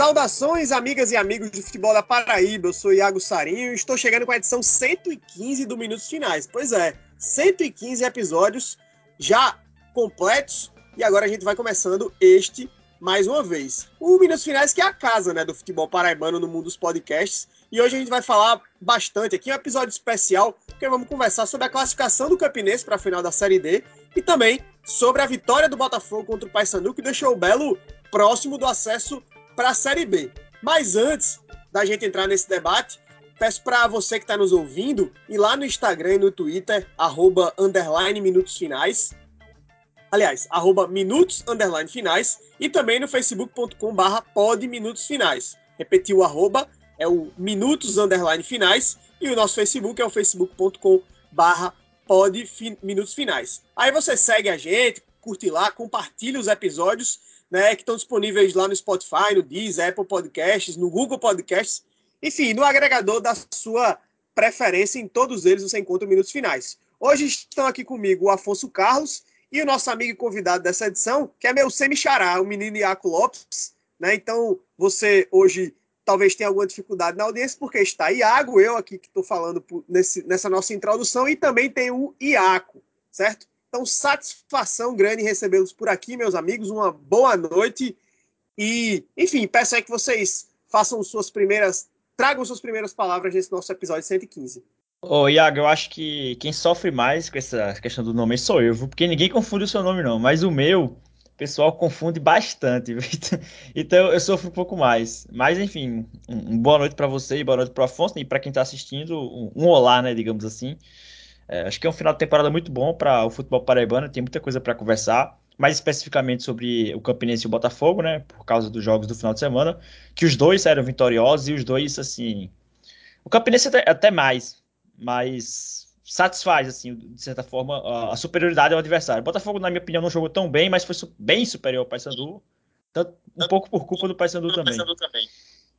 Saudações, amigas e amigos do futebol da Paraíba. Eu sou Iago Sarinho e estou chegando com a edição 115 do Minutos Finais. Pois é, 115 episódios já completos e agora a gente vai começando este mais uma vez. O Minutos Finais que é a casa né, do futebol paraibano no mundo dos podcasts. E hoje a gente vai falar bastante aqui, um episódio especial, porque vamos conversar sobre a classificação do Campinense para a final da Série D e também sobre a vitória do Botafogo contra o Paysandu, que deixou o Belo próximo do acesso para a Série B. Mas antes da gente entrar nesse debate, peço para você que está nos ouvindo ir lá no Instagram e no Twitter, arroba, underline, minutos finais. Aliás, arroba minutos, underline, finais. E também no facebook.com barra pod minutos finais. Repetir o arroba, é o minutos, underline, finais. E o nosso Facebook é o facebook.com barra pod minutos finais. Aí você segue a gente, curte lá, compartilha os episódios né, que estão disponíveis lá no Spotify, no Deezer, Apple Podcasts, no Google Podcasts, enfim, no agregador da sua preferência, em todos eles você encontra minutos finais. Hoje estão aqui comigo o Afonso Carlos e o nosso amigo convidado dessa edição, que é meu semi-xará, o menino Iaco Lopes, né? Então, você hoje talvez tenha alguma dificuldade na audiência, porque está Iago, eu aqui que estou falando nesse, nessa nossa introdução, e também tem o Iaco, certo? Então, satisfação grande recebê-los por aqui, meus amigos. Uma boa noite. E, enfim, peço aí que vocês façam suas primeiras, tragam suas primeiras palavras nesse nosso episódio 115. Ô, Iago, eu acho que quem sofre mais com essa questão do nome sou eu, porque ninguém confunde o seu nome, não. Mas o meu, o pessoal confunde bastante. então eu sofro um pouco mais. Mas, enfim, um, um boa noite para você e boa noite para o Afonso e para quem está assistindo. Um, um olá, né, digamos assim. É, acho que é um final de temporada muito bom para o futebol paraibano, tem muita coisa para conversar, mais especificamente sobre o Campinense e o Botafogo, né, por causa dos jogos do final de semana, que os dois eram vitoriosos e os dois, assim, o Campinense até, até mais, mas satisfaz, assim, de certa forma, a, superioridade ao adversário. O Botafogo, na minha opinião, não jogou tão bem, mas foi bem superior ao Paysandu, tanto, um pouco por culpa do Paysandu também. também.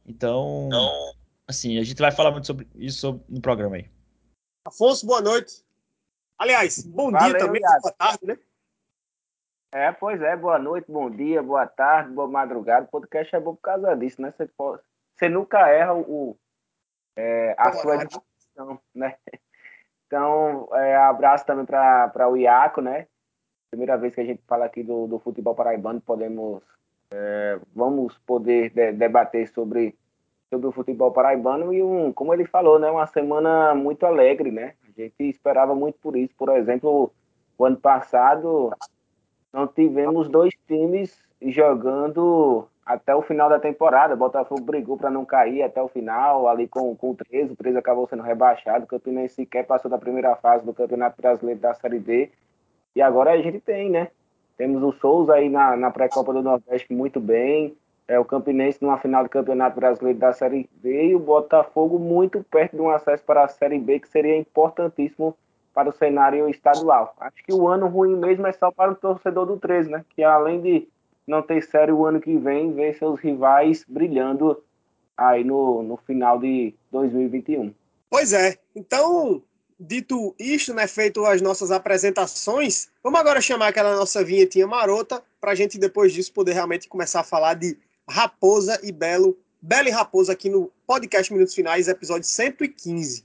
Então, então, assim, a gente vai falar muito sobre isso no programa aí. Afonso, boa noite. Aliás, bom Valeu, dia também, Iago. boa tarde, né? É, pois é, boa noite, bom dia, boa tarde, boa madrugada. O podcast é bom por causa disso, né? Você, pode, você nunca erra o, é, a boa sua discussão, né? Então, é, abraço também para o Iaco, né? Primeira vez que a gente fala aqui do, do futebol paraibano, podemos, é, vamos poder de, debater sobre sobre o futebol paraibano e um, como ele falou, né, uma semana muito alegre, né? A gente esperava muito por isso. Por exemplo, o ano passado não tivemos dois times jogando até o final da temporada. Botafogo brigou para não cair até o final, ali com, com o 13. O 13 acabou sendo rebaixado. O Campinense sequer passou da primeira fase do Campeonato Brasileiro da Série D. E agora a gente tem, né? Temos o Souza aí na, na pré-copa do Nordeste muito bem é, o Campinense numa final do Campeonato Brasileiro da Série B e o Botafogo muito perto de um acesso para a Série B, que seria importantíssimo para o cenário estadual. Acho que o ano ruim mesmo é só para o torcedor do 13, né? Que além de não ter série o ano que vem, ver seus rivais brilhando aí no, no final de 2021. Pois é. Então, dito isto, né, feito as nossas apresentações, vamos agora chamar aquela nossa vinhetinha marota para a gente depois disso poder realmente começar a falar de Raposa e Belo. Belo e Raposa aqui no podcast Minutos Finais, episódio 115.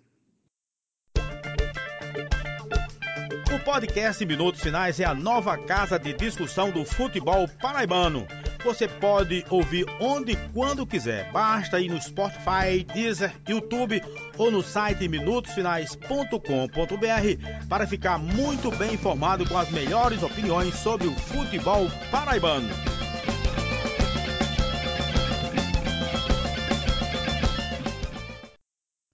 O podcast Minutos Finais é a nova casa de discussão do futebol paraibano. Você pode ouvir onde e quando quiser. Basta ir no Spotify, Deezer, YouTube ou no site minutosfinais.com.br para ficar muito bem informado com as melhores opiniões sobre o futebol paraibano.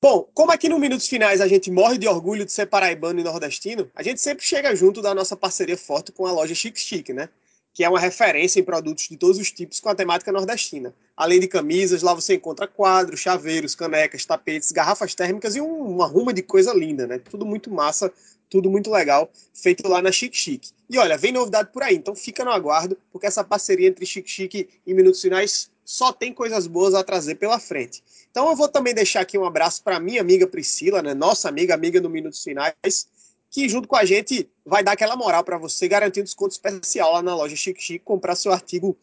Bom, como aqui no Minutos Finais a gente morre de orgulho de ser paraibano e nordestino, a gente sempre chega junto da nossa parceria forte com a loja Chic Chic, né? Que é uma referência em produtos de todos os tipos com a temática nordestina. Além de camisas, lá você encontra quadros, chaveiros, canecas, tapetes, garrafas térmicas e um, uma ruma de coisa linda, né? Tudo muito massa, tudo muito legal, feito lá na Chic Chic. E olha, vem novidade por aí, então fica no aguardo, porque essa parceria entre Chic Chic e Minutos Finais só tem coisas boas a trazer pela frente. Então eu vou também deixar aqui um abraço para minha amiga Priscila, né, nossa amiga, amiga do Minutos Finais, que junto com a gente vai dar aquela moral para você, garantindo desconto especial lá na loja Chic Chic, comprar seu artigo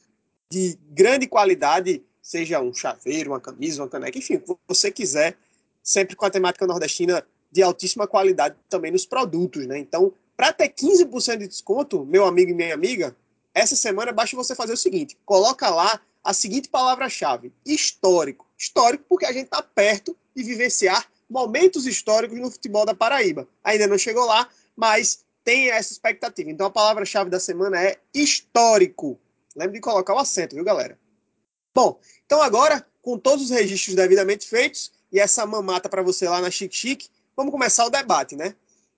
de grande qualidade, seja um chaveiro, uma camisa, uma caneca, enfim, o que você quiser, sempre com a temática nordestina de altíssima qualidade também nos produtos, né? Então, para ter 15% de desconto, meu amigo e minha amiga, essa semana basta você fazer o seguinte: coloca lá a seguinte palavra-chave: histórico. Histórico porque a gente está perto de vivenciar momentos históricos no futebol da Paraíba. Ainda não chegou lá, mas tem essa expectativa. Então a palavra-chave da semana é histórico. Lembre de colocar o acento, viu, galera? Bom, então agora, com todos os registros devidamente feitos e essa mamata para você lá na Chique Chique, vamos começar o debate, né?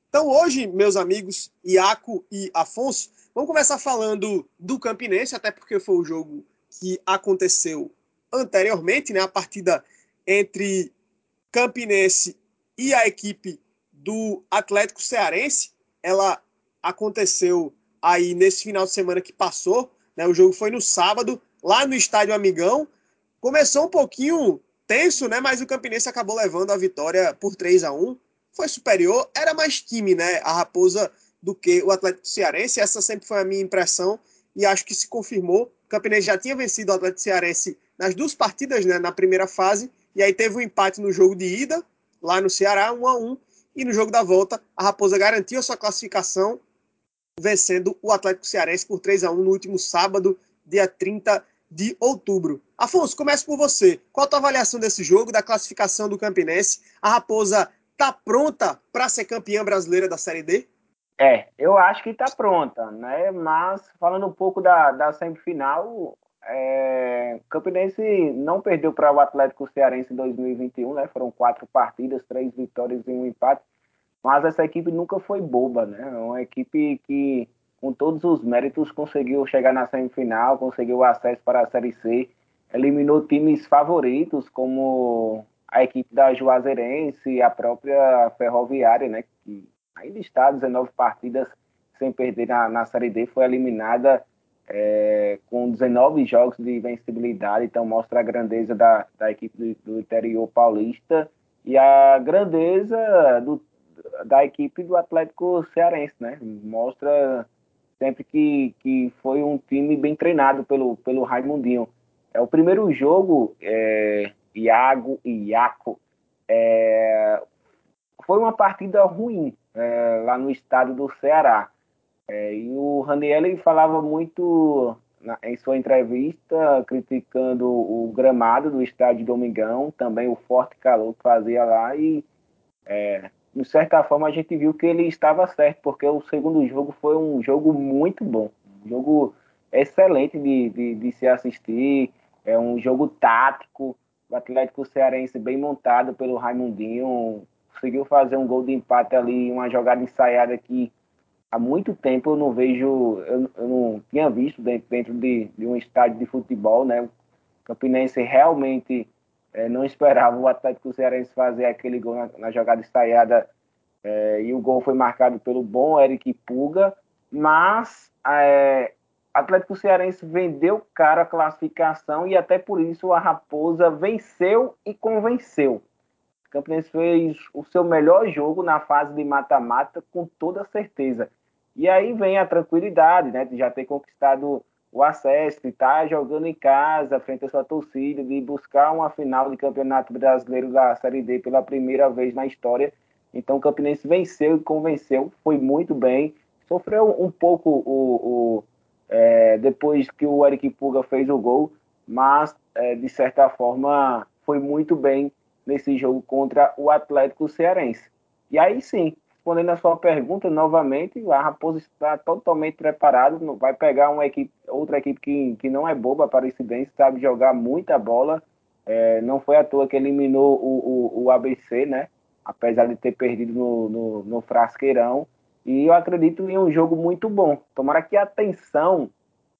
Então hoje, meus amigos Iaco e Afonso, vamos começar falando do Campinense, até porque foi o jogo que aconteceu anteriormente, né? A partida entre Campinense e a equipe do Atlético Cearense, ela aconteceu aí nesse final de semana que passou, né? O jogo foi no sábado, lá no Estádio Amigão. Começou um pouquinho tenso, né? Mas o Campinense acabou levando a vitória por 3 a 1 foi superior, era mais time, né, a Raposa, do que o Atlético Cearense. Essa sempre foi a minha impressão e acho que se confirmou. O Campinense já tinha vencido o Atlético Cearense nas duas partidas, né, na primeira fase, e aí teve um empate no jogo de ida, lá no Ceará, 1 a 1 e no jogo da volta, a Raposa garantiu a sua classificação, vencendo o Atlético Cearense por 3 a 1 no último sábado, dia 30 de outubro. Afonso, começo por você. Qual a tua avaliação desse jogo, da classificação do Campinense? A Raposa está pronta para ser campeã brasileira da Série D? É, eu acho que está pronta, né? Mas falando um pouco da, da semifinal, é, Campinense não perdeu para o Atlético Cearense em 2021, né? Foram quatro partidas, três vitórias e um empate. Mas essa equipe nunca foi boba, né? É uma equipe que, com todos os méritos, conseguiu chegar na semifinal, conseguiu acesso para a Série C, eliminou times favoritos como a equipe da Juazeirense a própria Ferroviária, né, que ainda está 19 partidas sem perder na, na Série D, foi eliminada é, com 19 jogos de vencibilidade, então mostra a grandeza da, da equipe do, do interior paulista e a grandeza do, da equipe do Atlético Cearense, né? Mostra sempre que, que foi um time bem treinado pelo, pelo Raimundinho. É o primeiro jogo é, Iago e Iaco. É, foi uma partida ruim é, lá no estado do Ceará. É, e o Raniel falava muito na, em sua entrevista, criticando o gramado do estádio Domingão, também o forte calor que fazia lá. E, é, de certa forma, a gente viu que ele estava certo, porque o segundo jogo foi um jogo muito bom. Um jogo excelente de, de, de se assistir. É um jogo tático, o Atlético Cearense bem montado pelo Raimundinho, conseguiu fazer um gol de empate ali, uma jogada ensaiada que há muito tempo eu não vejo, eu, eu não tinha visto dentro, dentro de, de, um estádio de futebol, né? O Campinense realmente é, não esperava o Atlético Cearense fazer aquele gol na, na jogada ensaiada é, e o gol foi marcado pelo bom Eric Puga, mas é, Atlético Cearense vendeu caro a classificação e até por isso a Raposa venceu e convenceu. O Campinense fez o seu melhor jogo na fase de mata-mata com toda certeza. E aí vem a tranquilidade, né, de já ter conquistado o acesso, de estar jogando em casa, frente à sua torcida, de buscar uma final de campeonato brasileiro da Série D pela primeira vez na história. Então o Campinense venceu e convenceu, foi muito bem. Sofreu um pouco o, o é, depois que o Eric Puga fez o gol, mas é, de certa forma foi muito bem nesse jogo contra o Atlético Cearense. E aí sim, respondendo a sua pergunta novamente, a Raposa está totalmente preparado, vai pegar uma equipe, outra equipe que, que não é boba, Aparecidense, sabe jogar muita bola, é, não foi à toa que eliminou o, o, o ABC, né? Apesar de ter perdido no, no, no Frasqueirão, e eu acredito em um jogo muito bom. Tomara que a tensão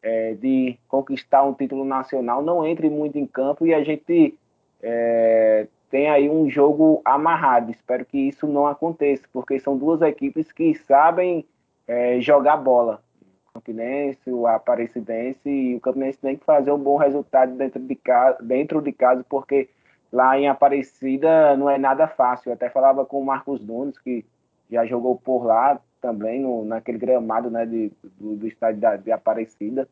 é, de conquistar um título nacional não entre muito em campo e a gente é, tenha aí um jogo amarrado. Espero que isso não aconteça, porque são duas equipes que sabem é, jogar bola. O Campinense, o Aparecidense e o Campinense tem que fazer um bom resultado dentro de casa, dentro de casa porque lá em Aparecida não é nada fácil. Eu até falava com o Marcos Nunes, que já jogou por lá, também no, naquele gramado né, de, do, do estádio da, de Aparecida.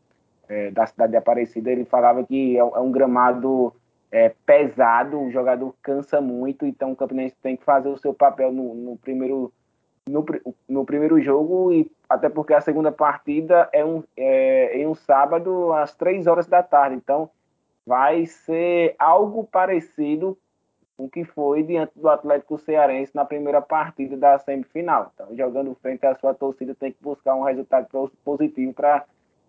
é, da cidade de Aparecida, ele falava que é, é um gramado é, pesado, o jogador cansa muito, então o Campinense tem que fazer o seu papel no, no primeiro no, no, primeiro jogo e até porque a segunda partida é, um, é em um sábado às três horas da tarde, então vai ser algo parecido com o que foi diante do Atlético Cearense na primeira partida da semifinal. Então, jogando frente à sua torcida, tem que buscar um resultado positivo para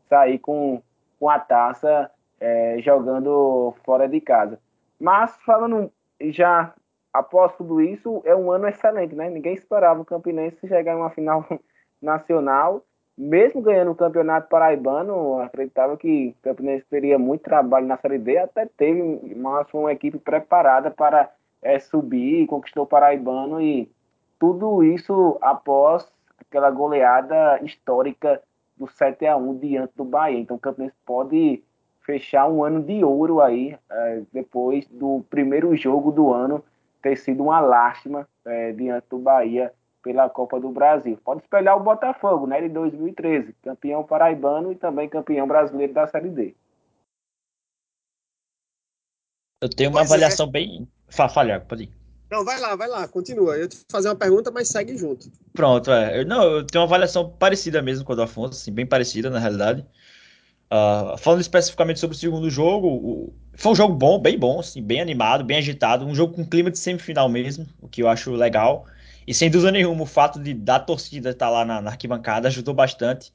sair com, com a taça é, jogando fora de casa. Mas, falando já após tudo isso, é um ano excelente, né? Ninguém esperava o Campinense chegar em uma final nacional, mesmo ganhando o Campeonato Paraibano, acreditava que o Campinense teria muito trabalho na Série D, até teve, mas foi uma equipe preparada para é, subir, conquistou o Paraibano e tudo isso após aquela goleada histórica do 7 a 1 diante do Bahia. Então o Campinense pode fechar um ano de ouro aí, é, depois do primeiro jogo do ano ter sido uma lástima é, diante do Bahia pela Copa do Brasil. Pode espelhar o Botafogo, né, de 2013, campeão paraibano e também campeão brasileiro da Série D. Eu tenho uma pois é. avaliação é. bem Falha, pode ir. Não, vai lá, vai lá, continua. Eu te fazer uma pergunta, mas segue junto. Pronto, é. Eu, não, eu tenho uma avaliação parecida mesmo com a do Afonso, assim, bem parecida na realidade. Uh, falando especificamente sobre o segundo jogo, o, foi um jogo bom, bem bom, assim, bem animado, bem agitado, um jogo com clima de semifinal mesmo, o que eu acho legal. E sem dúvida nenhuma, o fato de da torcida estar lá na, na arquibancada ajudou bastante.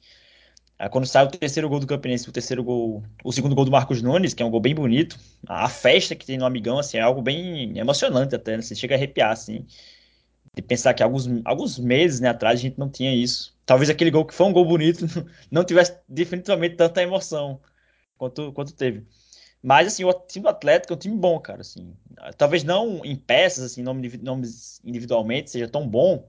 É, quando sai o terceiro gol do Campinense, o terceiro gol, o segundo gol do Marcos Nunes, que é um gol bem bonito, a festa que tem no Amigão, assim, é algo bem emocionante até, né? Você chega a arrepiar, assim, de pensar que alguns, alguns meses né, atrás a gente não tinha isso. Talvez aquele gol que foi um gol bonito não tivesse definitivamente tanta emoção quanto, quanto teve. Mas, assim, o time do Atlético é um time bom, cara, assim. Talvez não em peças, assim, nomes individualmente seja tão bom,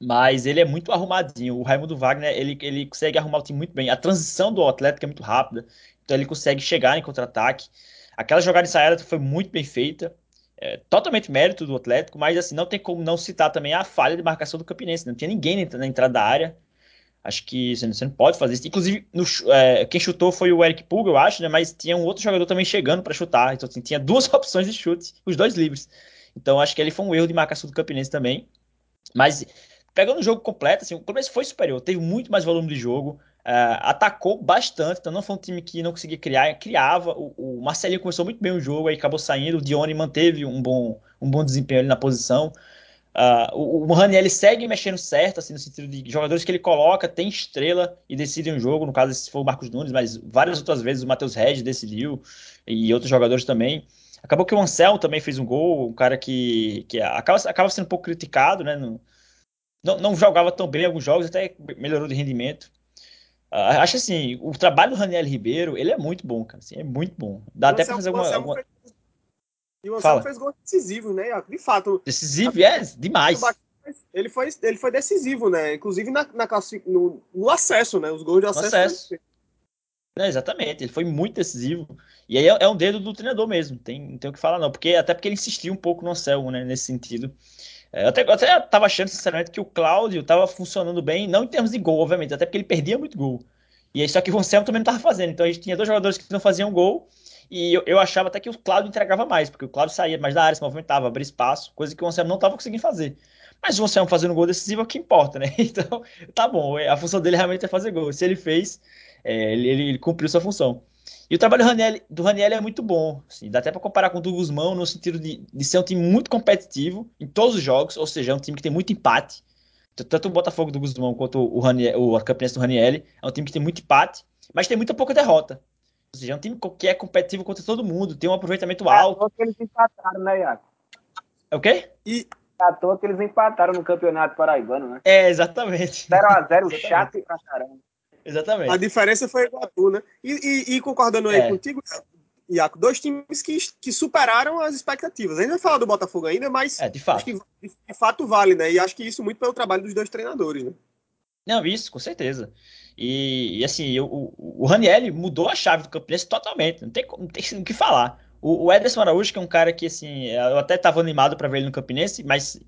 mas ele é muito arrumadinho. O Raimundo Wagner, ele, ele consegue arrumar o time muito bem. A transição do Atlético é muito rápida, então ele consegue chegar em contra-ataque. Aquela jogada ensaiada foi muito bem feita, é, totalmente mérito do Atlético, mas assim, não tem como não citar também a falha de marcação do Campinense. Não tinha ninguém na entrada da área. Acho que você não, você não pode fazer isso. Inclusive, no, é, quem chutou foi o Eric Pulga, eu acho, né? Mas tinha um outro jogador também chegando para chutar. Então, assim, tinha duas opções de chute, os dois livres. Então, acho que ele foi um erro de marcação do Campinense também. Mas pegando o jogo completo, assim, o começo foi superior, teve muito mais volume de jogo, uh, atacou bastante, então não foi um time que não conseguia criar, criava. O, o, Marcelinho começou muito bem o jogo, aí acabou saindo, o Dione manteve um bom, um bom desempenho ali na posição. Uh, o, o Raniel segue mexendo certo, assim, no sentido de jogadores que ele coloca, tem estrela e decidem o jogo. No caso, esse foi o Marcos Nunes, mas várias outras vezes o Matheus Regis decidiu e outros jogadores também. Acabou que o Ansel também fez um gol, um cara que, que acaba, acaba sendo um pouco criticado, né? No, não, não jogava tão bem em alguns jogos, até melhorou de rendimento. Uh, acho assim, o trabalho do Raniel Ribeiro, ele é muito bom, cara. Assim, é muito bom. Dá até pra fazer alguma. alguma... Fez... E o Anselmo fez gol decisivo, né? De fato. Decisivo, a... é, demais. Ele foi, ele foi decisivo, né? Inclusive na, na no, no, acesso, né? Os gols de acesso. acesso. É, exatamente, ele foi muito decisivo. E aí é, é, um dedo do treinador mesmo, tem, não tem o que falar, não. Porque, até porque ele insistiu um pouco no Anselmo, né? Nesse sentido. É, eu até, eu até tava achando, sinceramente, que o Cláudio tava funcionando bem, não em termos de gol, obviamente, até porque ele perdia muito gol. E aí, só que o Anselmo também não tava fazendo. Então a gente tinha dois jogadores que não faziam gol. E eu, eu achava até que o Cláudio entregava mais, porque o Cláudio saía mais da área, se movimentava, abria espaço, coisa que o Anselmo não tava conseguindo fazer. Mas o Anselmo fazendo gol decisivo é o que importa, né? Então, tá bom, a função dele realmente é fazer gol. Se ele fez, é, ele, ele, cumpriu sua função. E o trabalho do Raniel, do Raniel é muito bom. Assim, dá até para comparar com o do Guzmão no sentido de, de ser um time muito competitivo em todos os jogos, ou seja, é um time que tem muito empate. Tanto o Botafogo do Guzmão quanto o, Raniel, o Campinense do Raniel é um time que tem muito empate, mas tem muita pouca derrota. Ou seja, é um time que é competitivo contra todo mundo, tem um aproveitamento é alto. É que eles empataram, né, Iago? É o quê? E é à toa que eles empataram no Campeonato Paraibano, né? É, exatamente. 0x0 chato pra caramba. Exatamente. A diferença foi Iguatu, né? E, e, e concordando aí é. contigo, Iaco, dois times que, que superaram as expectativas. A gente vai falar do Botafogo ainda, mas é, de fato. Que, de fato vale, né? E acho que isso muito pelo trabalho dos dois treinadores, né? Não, isso, com certeza. E, e assim, o, o Raniel mudou a chave do Campinense totalmente. Não tem, não tem o que falar. O, o Ederson Araújo, que é um cara que, assim, eu até estava animado para ver ele no Campinense, mas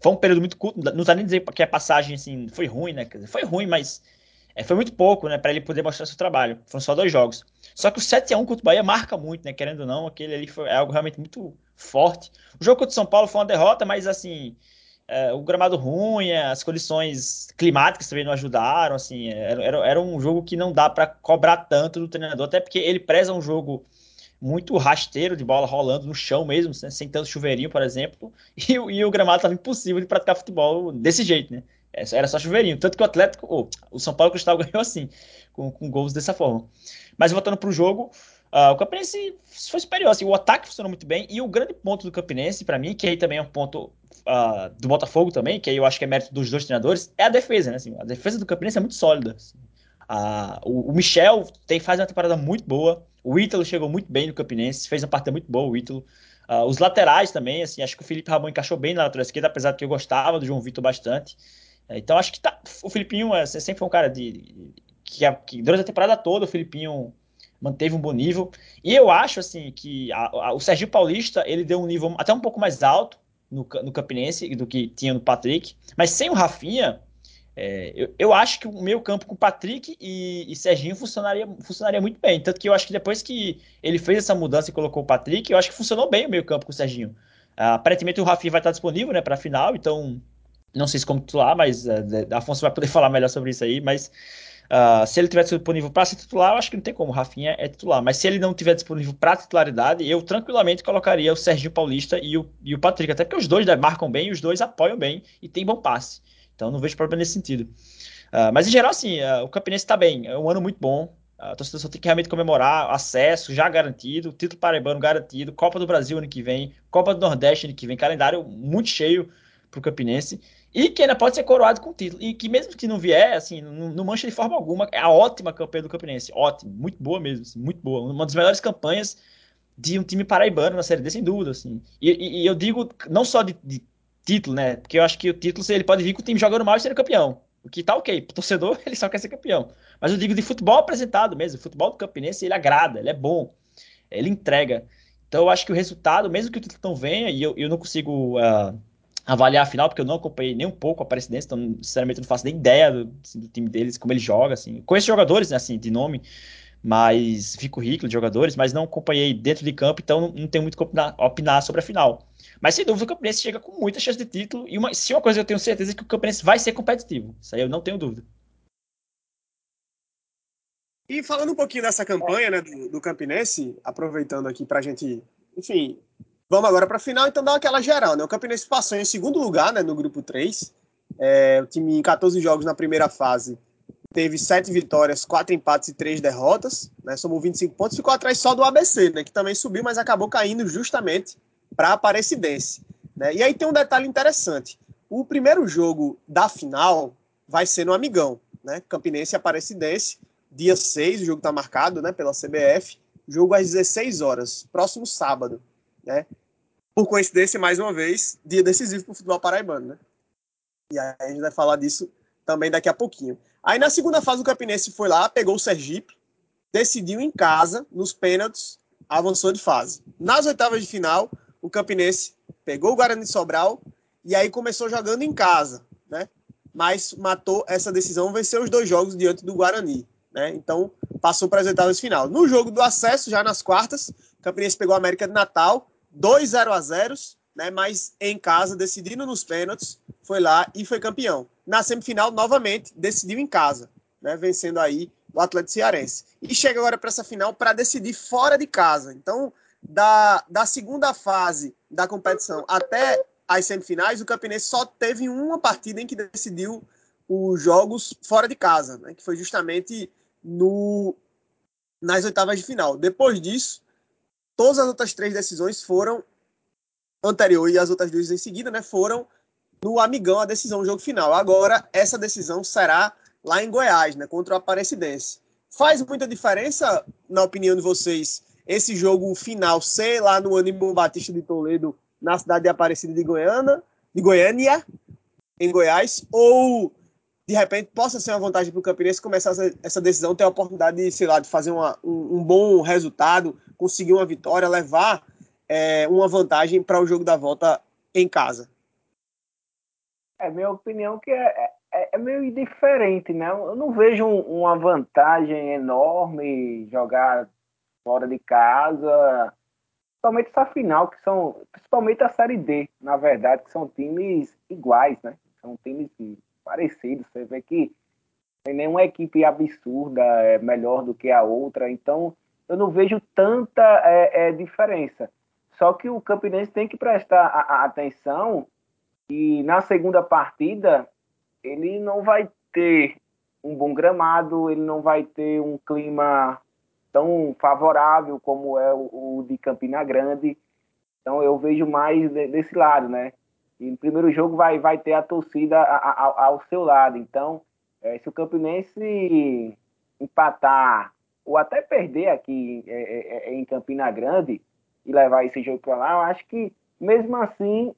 foi um período muito curto. Não tá nem dizer que a passagem, assim, foi ruim, né? Dizer, foi ruim, mas É, foi muito pouco, né, para ele poder mostrar seu trabalho. Foram só dois jogos. Só que o 7 a 1 contra o Bahia marca muito, né, querendo ou não, aquele ali foi é algo realmente muito forte. O jogo contra o São Paulo foi uma derrota, mas assim, é, o gramado ruim, as condições climáticas também não ajudaram, assim, era, era, era um jogo que não dá para cobrar tanto do treinador, até porque ele preza um jogo muito rasteiro de bola rolando no chão mesmo, sem tanto chuveirinho, por exemplo, e, e o gramado estava impossível de praticar futebol desse jeito, né? Era só chuveirinho. Tanto que o Atlético, oh, o São Paulo Cristal ganhou assim, com, com gols dessa forma. Mas voltando para o jogo, uh, o Campinense foi superior. Assim, o ataque funcionou muito bem. E o grande ponto do Campinense, para mim, que aí também é um ponto uh, do Botafogo também, que aí eu acho que é mérito dos dois treinadores, é a defesa. Né? Assim, a defesa do Campinense é muito sólida. Assim. Uh, o, o, Michel tem, faz uma temporada muito boa. O Ítalo chegou muito bem no Campinense, fez uma partida muito boa, o Ítalo. Uh, os laterais também, assim, acho que o Felipe Ramon encaixou bem na lateral esquerda, apesar de que eu gostava do João Vitor bastante. Uh, então acho que tá, o Filipinho é, sempre foi um cara de, de que, que, durante a temporada toda o Filipinho manteve um bom nível. E eu acho assim que a, a, o Sergio Paulista ele deu um nível até um pouco mais alto no, no Campinense do que tinha no Patrick, mas sem o Rafinha é, eu, eu, acho que o meio campo com Patrick e, e, Serginho funcionaria, funcionaria muito bem. Tanto que eu acho que depois que ele fez essa mudança e colocou o Patrick, eu acho que funcionou bem o meio campo com o Serginho. Uh, aparentemente o Rafinha vai estar disponível né, para a final, então não sei se como titular, mas uh, Afonso vai poder falar melhor sobre isso aí. Mas uh, se ele tiver disponível para ser titular, eu acho que não tem como. Rafinha é titular. Mas se ele não tiver disponível para titularidade, eu tranquilamente colocaria o Serginho Paulista e o, e o Patrick. Até porque os dois marcam bem, os dois apoiam bem e tem bom passe. Então não vejo problema nesse sentido. Uh, mas em geral, sim, uh, o Campinense está bem. É um ano muito bom. A torcida só tem que realmente comemorar. Acesso já garantido, título paraibano garantido, Copa do Brasil ano que vem, Copa do Nordeste ano que vem, calendário muito cheio para o Campinense. E que ainda pode ser coroado com título. E que mesmo que não vier, assim, não, não mancha de forma alguma. É a ótima campanha do Campinense. Ótimo, muito boa mesmo, assim, muito boa. Uma das melhores campanhas de um time paraibano na Série D, sem dúvida. Assim. E, e, e eu digo não só de, de título, né? Porque eu acho que o título ele pode vir com o time jogando mal e sendo campeão. O que tá ok. O torcedor, ele só quer ser campeão. Mas eu digo de futebol apresentado mesmo. O futebol do Campinense, ele agrada, ele é bom. Ele entrega. Então eu acho que o resultado, mesmo que o título não venha, e eu, eu não consigo uh, avaliar a final, porque eu não acompanhei nem um pouco a presidência, então sinceramente não faço nem ideia do, assim, do time deles, como ele joga, assim. Conheço jogadores, né, assim, de nome, mas vi currículo de jogadores, mas não acompanhei dentro de campo, então não, não tenho muito que opinar, sobre a final. Mas sem dúvida o Campinense chega com muita chance de título. E uma, se uma coisa eu tenho certeza é que o Campinense vai ser competitivo. Isso aí eu não tenho dúvida. E falando um pouquinho dessa campanha né, do, do Campinense, aproveitando aqui para a gente, enfim, vamos agora para a final, então dá aquela geral. Né? O Campinense passou em segundo lugar né, no grupo 3. É, o time em 14 jogos na primeira fase teve 7 vitórias, 4 empates e 3 derrotas, né, somou 25 pontos, ficou atrás só do ABC, né, que também subiu, mas acabou caindo justamente para a Aparecidense. Né? E aí tem um detalhe interessante. O primeiro jogo da final vai ser no Amigão, né? Campinense e Aparecidense, dia 6, o jogo está marcado né, pela CBF, jogo às 16 horas, próximo sábado. Né? Por coincidência, mais uma vez, dia decisivo para o futebol paraibano. Né? E aí a gente vai falar disso também daqui a pouquinho. Aí na segunda fase o Campinense foi lá, pegou o Sergipe, decidiu em casa, nos pênaltis, avançou de fase. Nas oitavas de final, o Campinense pegou o Guarani Sobral e aí começou jogando em casa, né? Mas matou essa decisão, venceu os dois jogos diante do Guarani, né? Então passou para as oitavas de final. No jogo do acesso, já nas quartas, o Campinense pegou a América de Natal, 2 0 a 0 né? Mas em casa, decidindo nos pênaltis, foi lá e foi campeão. Na semifinal, novamente, decidiu em casa, né? Vencendo aí o Atlético Cearense. E chega agora para essa final para decidir fora de casa. Então, da, da segunda fase da competição até as semifinais, o Campinense só teve uma partida em que decidiu os jogos fora de casa, né, que foi justamente no, nas oitavas de final. Depois disso, todas as outras três decisões foram anterior e as outras duas em seguida, né, foram no Amigão a decisão do jogo final. Agora, essa decisão será lá em Goiás, né, contra o Aparecidense. Faz muita diferença, na opinião de vocês, esse jogo final ser lá no Aníbal Batista de Toledo, na cidade de Aparecida de Goiânia, de Goiânia, em Goiás, ou de repente possa ser uma vantagem para o Campinense começar essa, decisão, ter a oportunidade de, sei lá, de fazer uma, um, um, bom resultado, conseguir uma vitória, levar é, uma vantagem para o jogo da volta em casa. É minha opinião que é, é, é, é meio diferente, né? Eu não vejo uma vantagem enorme jogar fora de casa, principalmente essa final, que são, principalmente a Série D, na verdade, que são times iguais, né? São times parecidos. Você vê que nenhuma equipe absurda, é melhor do que a outra, então eu não vejo tanta é, é, diferença. Só que o Campinense tem que prestar a, a atenção e na segunda partida ele não vai ter um bom gramado, ele não vai ter um clima tão favorável como é o, o de Campina Grande. Então eu vejo mais de, desse lado, né? E no primeiro jogo vai, vai ter a torcida ao seu lado. Então, é, se o Campinense empatar ou até perder aqui é, é, em Campina Grande e levar esse jogo para lá, eu acho que mesmo assim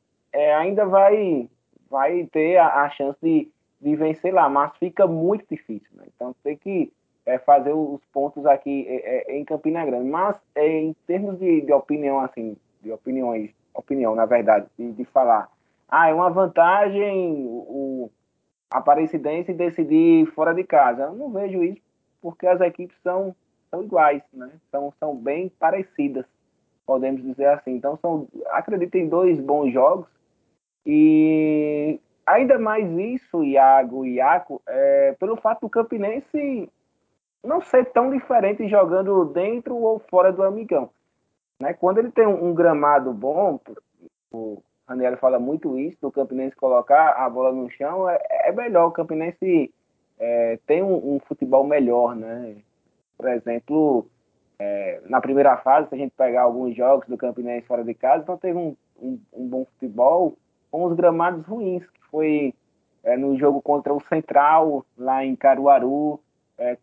ainda vai, vai ter a, a chance de, de vencer lá, mas fica muito difícil. Né? Então tem que é, fazer os pontos aqui é, é, em Campina Grande. Mas em termos de, de, opinião, assim, de opiniões, opinião, na verdade, de, de falar, ah, é uma vantagem o, Aparecidense decidir fora de casa. Eu não vejo isso porque as equipes são, são iguais, né? São, são bem parecidas, podemos dizer assim. Então, são, acredito em dois bons jogos e ainda mais isso, Iago e Iaco, é, pelo fato do Campinense não ser tão diferente jogando dentro ou fora do Amigão. Né? Quando ele tem um, um gramado bom, o Raniel fala muito isso, do Campinense colocar a bola no chão, é, é melhor. O Campinense é, tem um, um, futebol melhor, né? Por exemplo, é, na primeira fase, se a gente pegar alguns jogos do Campinense fora de casa, então teve um, um, um bom futebol com os gramados ruins, que foi é, no jogo contra o Central, lá em Caruaru, é,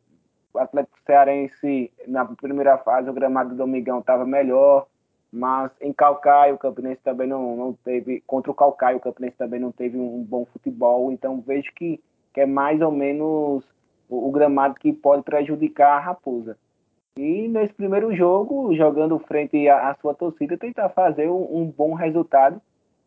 o Atlético Cearense, na primeira fase, o gramado do Domingão estava melhor, mas em Calcaio, o Campinense também não, não teve, contra o Calcaio, o Campinense também não teve um bom futebol, então vejo que, que é mais ou menos o, o gramado que pode prejudicar a Raposa. E nesse primeiro jogo, jogando frente à, à sua torcida, tentar fazer um, um bom resultado,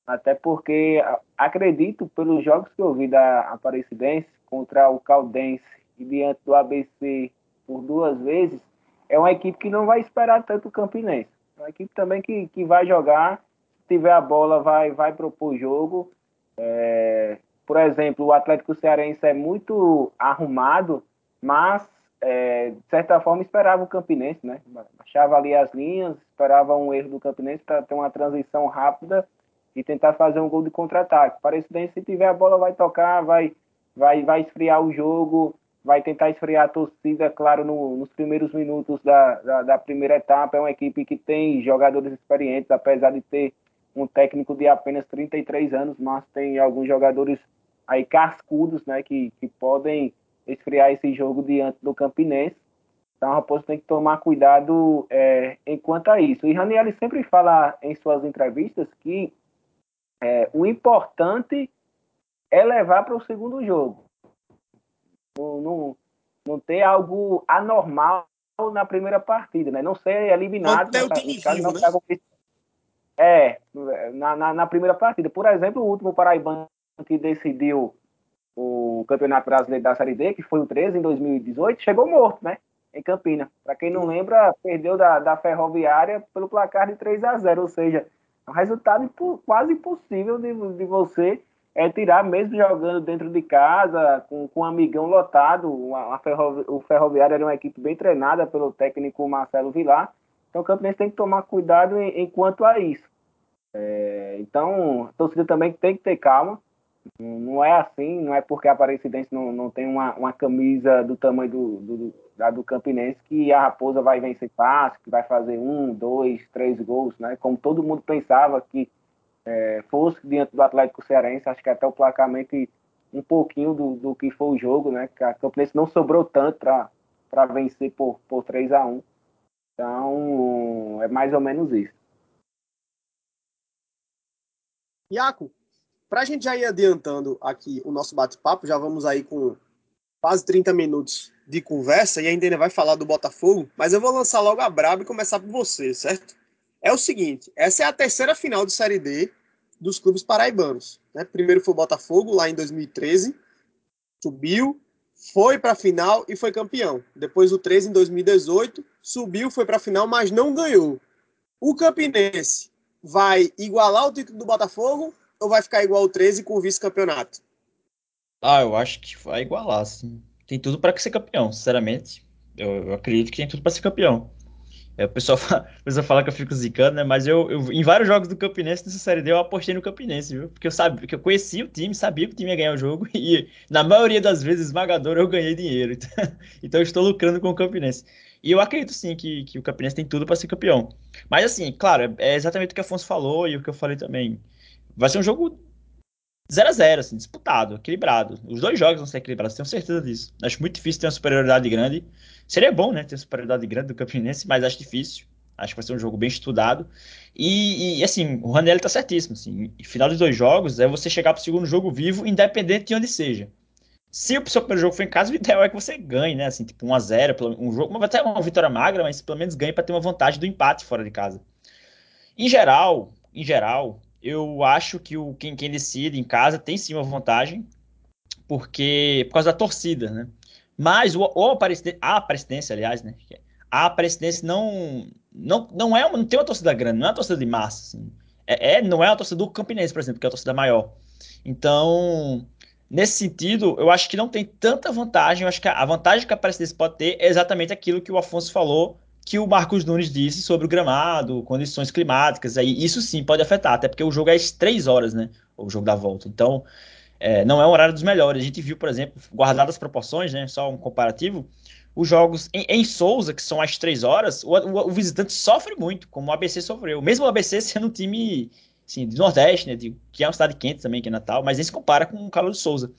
até porque acredito, pelos jogos que eu vi da Aparecidense contra o Caldense e diante do ABC por duas vezes, é uma equipe que não vai esperar tanto o Campinense. Uma equipe também que, que vai jogar, se tiver a bola, vai, vai propor jogo. É, por exemplo, o Atlético Cearense é muito arrumado, mas é, de certa forma esperava o Campinense, né? Achava ali as linhas, esperava um erro do Campinense para ter uma transição rápida e tentar fazer um gol de contra-ataque. Para esse se tiver a bola, vai tocar, vai, vai, vai esfriar o jogo, vai tentar esfriar a torcida, claro, no, nos primeiros minutos da, da, da, primeira etapa. É uma equipe que tem jogadores experientes, apesar de ter um técnico de apenas 33 anos, mas tem alguns jogadores aí cascudos, né, que, que podem esfriar esse jogo diante do Campinense. Então, a Raposa tem que tomar cuidado é, enquanto a isso. E Raniel sempre fala em suas entrevistas que é, o importante é levar para o segundo jogo não, não, não ter algo anormal na primeira partida, né? Não ser eliminado. O time vivo, né? É, na, na, na, primeira partida. Por exemplo, o último Paraibano que decidiu o Campeonato Brasileiro da Série D, que foi o 13 em 2018, chegou morto, né? Em Campina. Para quem não lembra, perdeu da, da Ferroviária pelo placar de 3 a 0 ou seja, é um resultado quase impossível de, de você é tirar, mesmo jogando dentro de casa, com, com um amigão lotado. A, a ferrovi o Ferroviário era uma equipe bem treinada pelo técnico Marcelo Vilar. Então o Campinense tem que tomar cuidado em, enquanto a isso. É, então, a torcida também tem que ter calma. Não é assim, não é porque a Aparecidense não, não tem uma, uma camisa do tamanho do, do, da do Campinense que a Raposa vai vencer fácil, que vai fazer um, dois, três gols, né? Como todo mundo pensava que é, fosse diante do Atlético Cearense, acho que até o placar que um pouquinho do, do que foi o jogo, né? Que a Campinense não sobrou tanto para vencer por, por 3 a 1 Então, é mais ou menos isso. Iaco, para a gente já ir adiantando aqui o nosso bate-papo, já vamos aí com quase 30 minutos de conversa e ainda vai falar do Botafogo, mas eu vou lançar logo a braba e começar por você, certo? É o seguinte, essa é a terceira final de Série D dos clubes paraibanos. Né? Primeiro foi o Botafogo, lá em 2013. Subiu, foi para a final e foi campeão. Depois o 13 em 2018, subiu, foi para a final, mas não ganhou. O Campinense vai igualar o título do Botafogo ou vai ficar igual o 13 com o vice-campeonato? Ah, eu acho que vai igualar, sim. Tem tudo para ser campeão, sinceramente. Eu, eu acredito que tem tudo para ser campeão. É, o, pessoal fala, o pessoal fala que eu fico zicando, né? Mas eu, eu, em vários jogos do Campinense nessa série D eu apostei no Campinense, viu? Porque eu sabia, porque eu conhecia o time, sabia que o time ia ganhar o jogo e na maioria das vezes esmagador eu ganhei dinheiro. Então, então eu estou lucrando com o Campinense. E eu acredito sim que, que o Campinense tem tudo para ser campeão. Mas assim, claro, é, é exatamente o que o Afonso falou e o que eu falei também. Vai ser um jogo 0 a 0 assim, disputado, equilibrado. Os dois jogos vão ser equilibrados, tenho certeza disso. Acho muito difícil ter uma superioridade grande. Seria bom, né, ter uma superioridade grande do Campinense, mas acho difícil. Acho que vai ser um jogo bem estudado. E, e assim, o Ranelli tá certíssimo. Assim, final dos dois jogos é você chegar pro segundo jogo vivo, independente de onde seja. Se o seu primeiro jogo for em casa, o ideal é que você ganhe, né? Assim, tipo 1x0, um jogo, até uma vitória magra, mas pelo menos ganhe para ter uma vantagem do empate fora de casa. Em geral, em geral, eu acho que o quem, quem decide em casa tem sim uma vantagem, porque por causa da torcida, né? Mas o, o a presidência, aliás, né? A presidência não, não, não é uma, não tem uma torcida grande, não é uma torcida de massa. Assim. É, é, não é a torcida do Campinense, por exemplo, que é a torcida maior. Então, nesse sentido, eu acho que não tem tanta vantagem. Eu acho que a vantagem que a presidência pode ter é exatamente aquilo que o Afonso falou que o Marcos Nunes disse sobre o gramado, condições climáticas, aí isso sim pode afetar, até porque o jogo é às três horas, né? O jogo da volta. Então, é, não é um horário dos melhores. A gente viu, por exemplo, guardadas as proporções, né? Só um comparativo, os jogos em, em Souza, que são às três horas, o, o, o, visitante sofre muito, como o ABC sofreu. Mesmo o ABC sendo um time assim, do Nordeste, né? De, que é uma cidade quente também, que é Natal, mas nem se compara com o calor do Souza.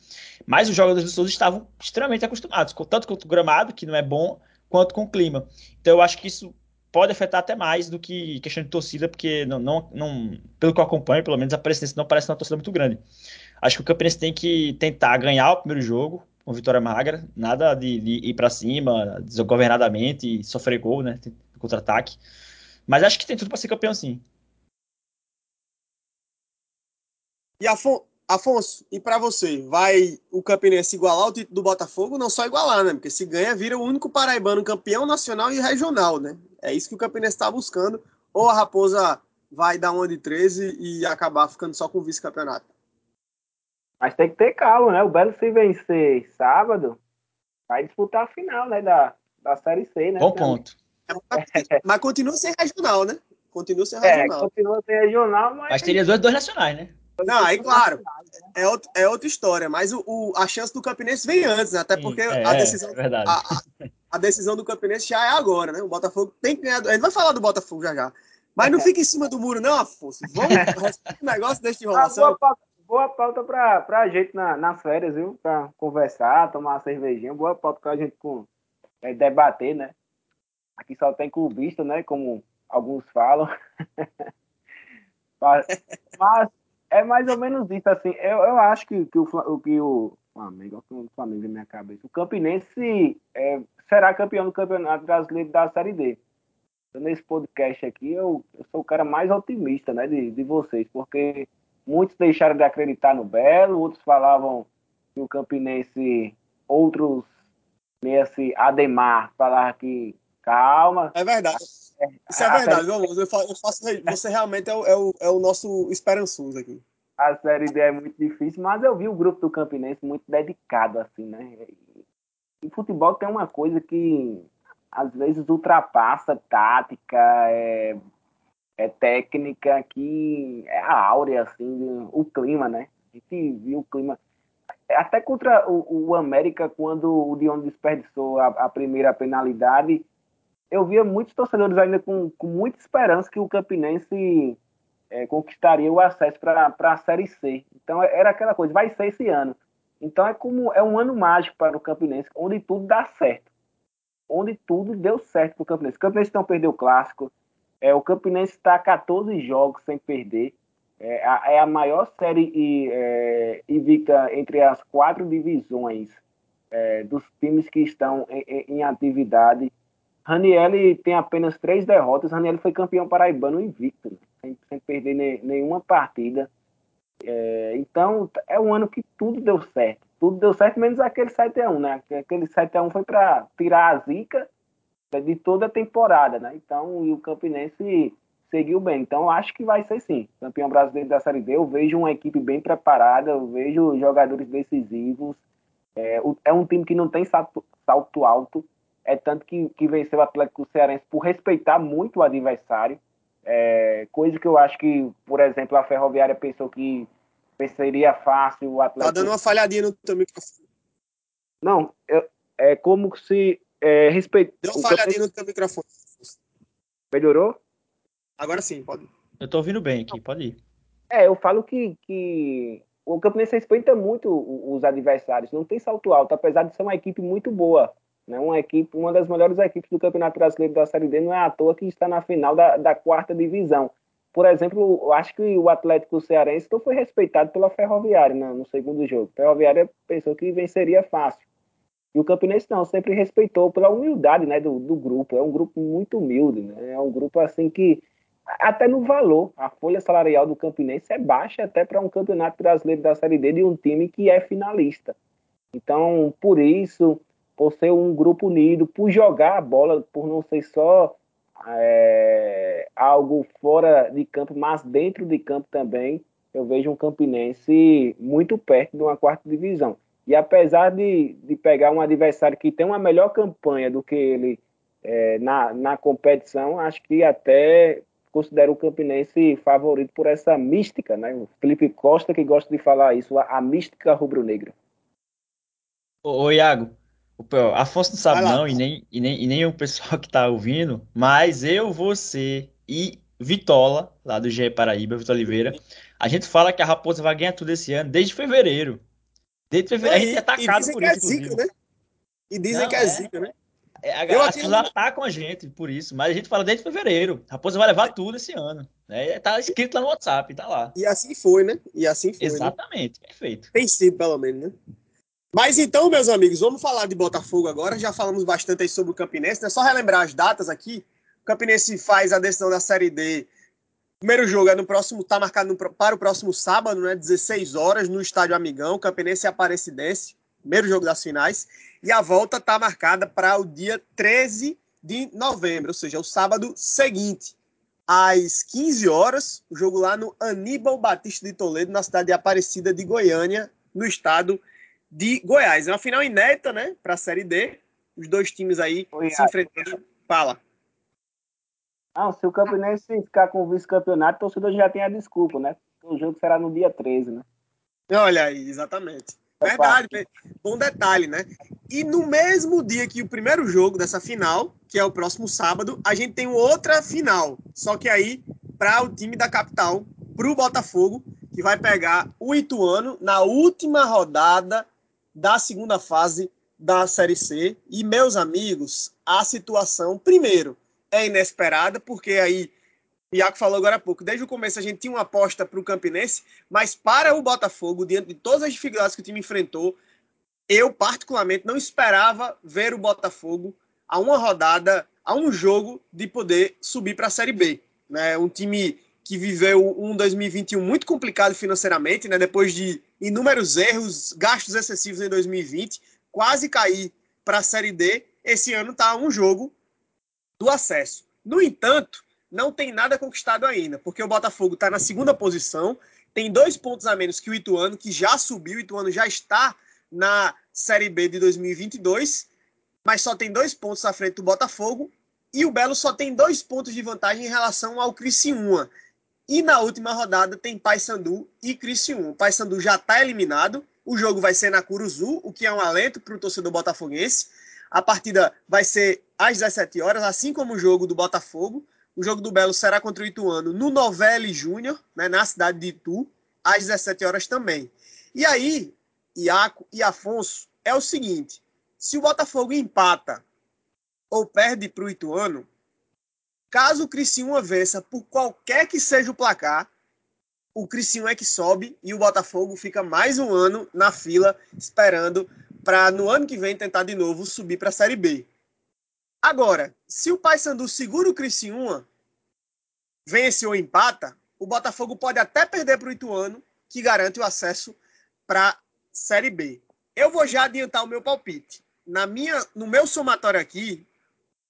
Mas os jogadores do Souza estavam extremamente acostumados, tanto com o gramado, que não é bom, quanto com o clima. Então eu acho que isso pode afetar até mais do que questão de torcida, porque não, não, não pelo que eu acompanho, pelo menos a presidência não parece uma torcida muito grande. Acho que o Campinense tem que tentar ganhar o primeiro jogo, com vitória magra, nada de, de ir para cima desgovernadamente e sofrer gol, né, contra-ataque. Mas acho que tem tudo para ser campeão sim. E Afonso, Afonso, e para você, vai o Campinense igualar o título do Botafogo? Não só igualar, né? Porque se ganha, vira o único paraibano campeão nacional e regional, né? É isso que o Campinense está buscando. Ou a Raposa vai dar uma de 13 e acabar ficando só com o vice-campeonato? Mas tem que ter calma, né? O Belo se vencer sábado, vai disputar a final, né? Da, da Série C, né? Bom ponto. É, mas continua sem regional, né? Continua sem é, regional. É, continua sem regional, mas... Mas teria dois, dois nacionais, né? Não, aí claro, é, outro, é outra história, mas o, o, a chance do Campinense vem antes, né? até porque é, a, decisão, é a, a, decisão do Campinense já é agora, né? O Botafogo tem que ganhar. A gente vai falar do Botafogo já já. Mas não fica em cima do muro, não, Afonso. Vamos o negócio deste enrolação. Ah, boa pauta, boa pauta pra, pra gente na, nas férias, viu? Pra conversar, tomar uma cervejinha. Boa pauta pra gente com, é, debater, né? Aqui só tem clubista, né? Como alguns falam. mas, mas é mais ou menos isso, assim. Eu, eu acho que, que, o, que o Flamengo, o Flamengo na minha cabeça, o Campinense é, será campeão do Campeonato Brasileiro da Série D. Então, nesse podcast aqui, eu, eu, sou o cara mais otimista né, de, de vocês, porque muitos deixaram de acreditar no Belo, outros falavam que o Campinense, outros, meio assim, Ademar, falaram que calma. É verdade. Isso é verdade, vamos. Eu faço, você realmente é o, é, o, é o nosso esperançoso aqui. A série D é muito difícil, mas eu vi o grupo do Campinense muito dedicado, assim, né? E futebol tem uma coisa que às vezes ultrapassa tática, é, é técnica, que é a áurea, assim, o clima, né? A gente viu o clima. Até contra o, o América, quando o Dion desperdiçou a, a primeira penalidade, eu via muitos torcedores ainda com, com muita esperança que o Campinense é, conquistaria o acesso para a Série C. Então é, era aquela coisa, vai ser esse ano. Então é como é um ano mágico para o Campinense, onde tudo dá certo. Onde tudo deu certo para o Campinense. O Campinense não perdeu o clássico. É, o Campinense está 14 jogos sem perder. É a, é a maior série e, é, invicta entre as quatro divisões é, dos times que estão em, em atividade. Raniel tem apenas três derrotas. Raniel foi campeão paraibano invicto, né? sem, sem, perder ne, nenhuma partida. É, então, é um ano que tudo deu certo. tudo deu certo, menos aquele 7x1, né? Aquele 7x1 foi para tirar a zica de toda a temporada, né? Então, e o Campinense seguiu bem. Então, acho que vai ser sim. Campeão brasileiro da Série D, eu vejo uma equipe bem preparada, eu vejo jogadores decisivos. É, é um time que não tem salto, salto alto, é tanto que, que venceu o Atlético Cearense por respeitar muito o adversário. É, coisa que eu acho que, por exemplo, a Ferroviária pensou que seria fácil o Atlético. Tá dando uma falhadinha no teu microfone. Não, eu, é como se é, respeito. Deu uma falhadinha no teu microfone. Melhorou? Agora sim, pode. Eu tô ouvindo bem aqui, pode ir. É, eu falo que, que o Campinense respeita muito os adversários, não tem salto alto, apesar de ser uma equipe muito boa. Né? Uma equipe, uma das melhores equipes do Campeonato Brasileiro da Série D, não é à toa que está na final da, da quarta divisão. Por exemplo, eu acho que o Atlético Cearense não foi respeitado pela Ferroviária né, no segundo jogo. A Ferroviária pensou que venceria fácil. E o Campinense não, sempre respeitou pela humildade né, do, do grupo. É um grupo muito humilde, né? é um grupo assim que, até no valor, a folha salarial do Campinense é baixa até para um campeonato brasileiro da Série D de um time que é finalista. Então, por isso, por ser um grupo unido, por jogar a bola, por não ser só é, algo fora de campo, mas dentro de campo também, eu vejo um Campinense muito perto de uma quarta divisão. E apesar de, de pegar um adversário que tem uma melhor campanha do que ele é, na, na competição, acho que até considero o Campinense favorito por essa mística, né? O Felipe Costa que gosta de falar isso, a, a mística rubro-negra. Ô, ô, Iago, o Afonso não sabe não, e nem, e, nem, e nem o pessoal que tá ouvindo, mas eu, você e Vitola, lá do GE Paraíba, Vitor Oliveira, a gente fala que a Raposa vai ganhar tudo esse ano, desde fevereiro. Desde fevereiro, a gente é atacado por isso, é zica, né? E dizem não, que é, é zica, né? É, a, eu as pessoas atacam a gente por isso, mas a gente fala desde fevereiro. A Raposa vai levar tudo esse ano. É, tá escrito lá no WhatsApp, tá lá. E assim foi, né? E assim foi. Né? Exatamente, né? perfeito. Tem sido, pelo menos, né? Mas então, meus amigos, vamos falar de Botafogo agora. Já falamos bastante sobre o Campinense, né? Só relembrar as datas aqui. O Campinense faz a decisão da Série D. O primeiro jogo é no próximo, tá marcado no, para o próximo sábado, né? 16 horas, no Estádio Amigão, Campinense e Aparecidense. Primeiro jogo das finais. E a volta tá marcada para o dia 13 de novembro, ou seja, o sábado seguinte. Às 15 horas, o jogo lá no Aníbal Batista de Toledo, na cidade de Aparecida de Goiânia, no estado Goiás. É uma final inédita, né, para a Série D. Os dois times aí Goiás. se enfrentando. Fala. Não, se o Campinense ficar com o vice-campeonato, o torcedor já tem a desculpa, né? O jogo será no dia 13, né? Olha aí, exatamente. É Verdade, bom detalhe, né? E no mesmo dia que o primeiro jogo dessa final, que é o próximo sábado, a gente tem outra final. Só que aí, para o time da capital, para o Botafogo, que vai pegar o Ituano na última rodada da segunda fase da Série C. E, meus amigos, a situação, primeiro, é inesperada, porque aí, Iaco falou agora há pouco, desde o começo a gente tinha uma aposta para o Campinense, mas para o Botafogo, diante de todas as dificuldades que o time enfrentou, eu, particularmente, não esperava ver o Botafogo a uma rodada, a um jogo de poder subir para a Série B. Né? Um time que viveu um 2021 muito complicado financeiramente, né? Depois de inúmeros erros, gastos excessivos em 2020, quase cair para a Série D. Esse ano está um jogo do acesso. No entanto, não tem nada conquistado ainda, porque o Botafogo está na segunda posição, tem dois pontos a menos que o Ituano, que já subiu, o Ituano já está na Série B de 2022, mas só tem dois pontos à frente do Botafogo, e o Belo só tem dois pontos de vantagem em relação ao Criciúma, e na última rodada tem Paysandu e Criciúma. O Paysandu já está eliminado. O jogo vai ser na Curuzu, o que é um alento para o torcedor botafoguense. A partida vai ser às 17 horas, assim como o jogo do Botafogo. O jogo do Belo será contra o Ituano no Novelli Júnior, né, na cidade de Itu, às 17 horas também. E aí, Iaco e Afonso, é o seguinte: se o Botafogo empata ou perde para o Ituano, Caso o Criciúma vença por qualquer que seja o placar, o Criciúma é que sobe e o Botafogo fica mais um ano na fila esperando para no ano que vem tentar de novo subir para a Série B. Agora, se o Paysandu segura o Criciúma, vence ou empata, o Botafogo pode até perder para o Ituano, que garante o acesso para a Série B. eu vou já adiantar o meu palpite. Na minha, no meu somatório aqui,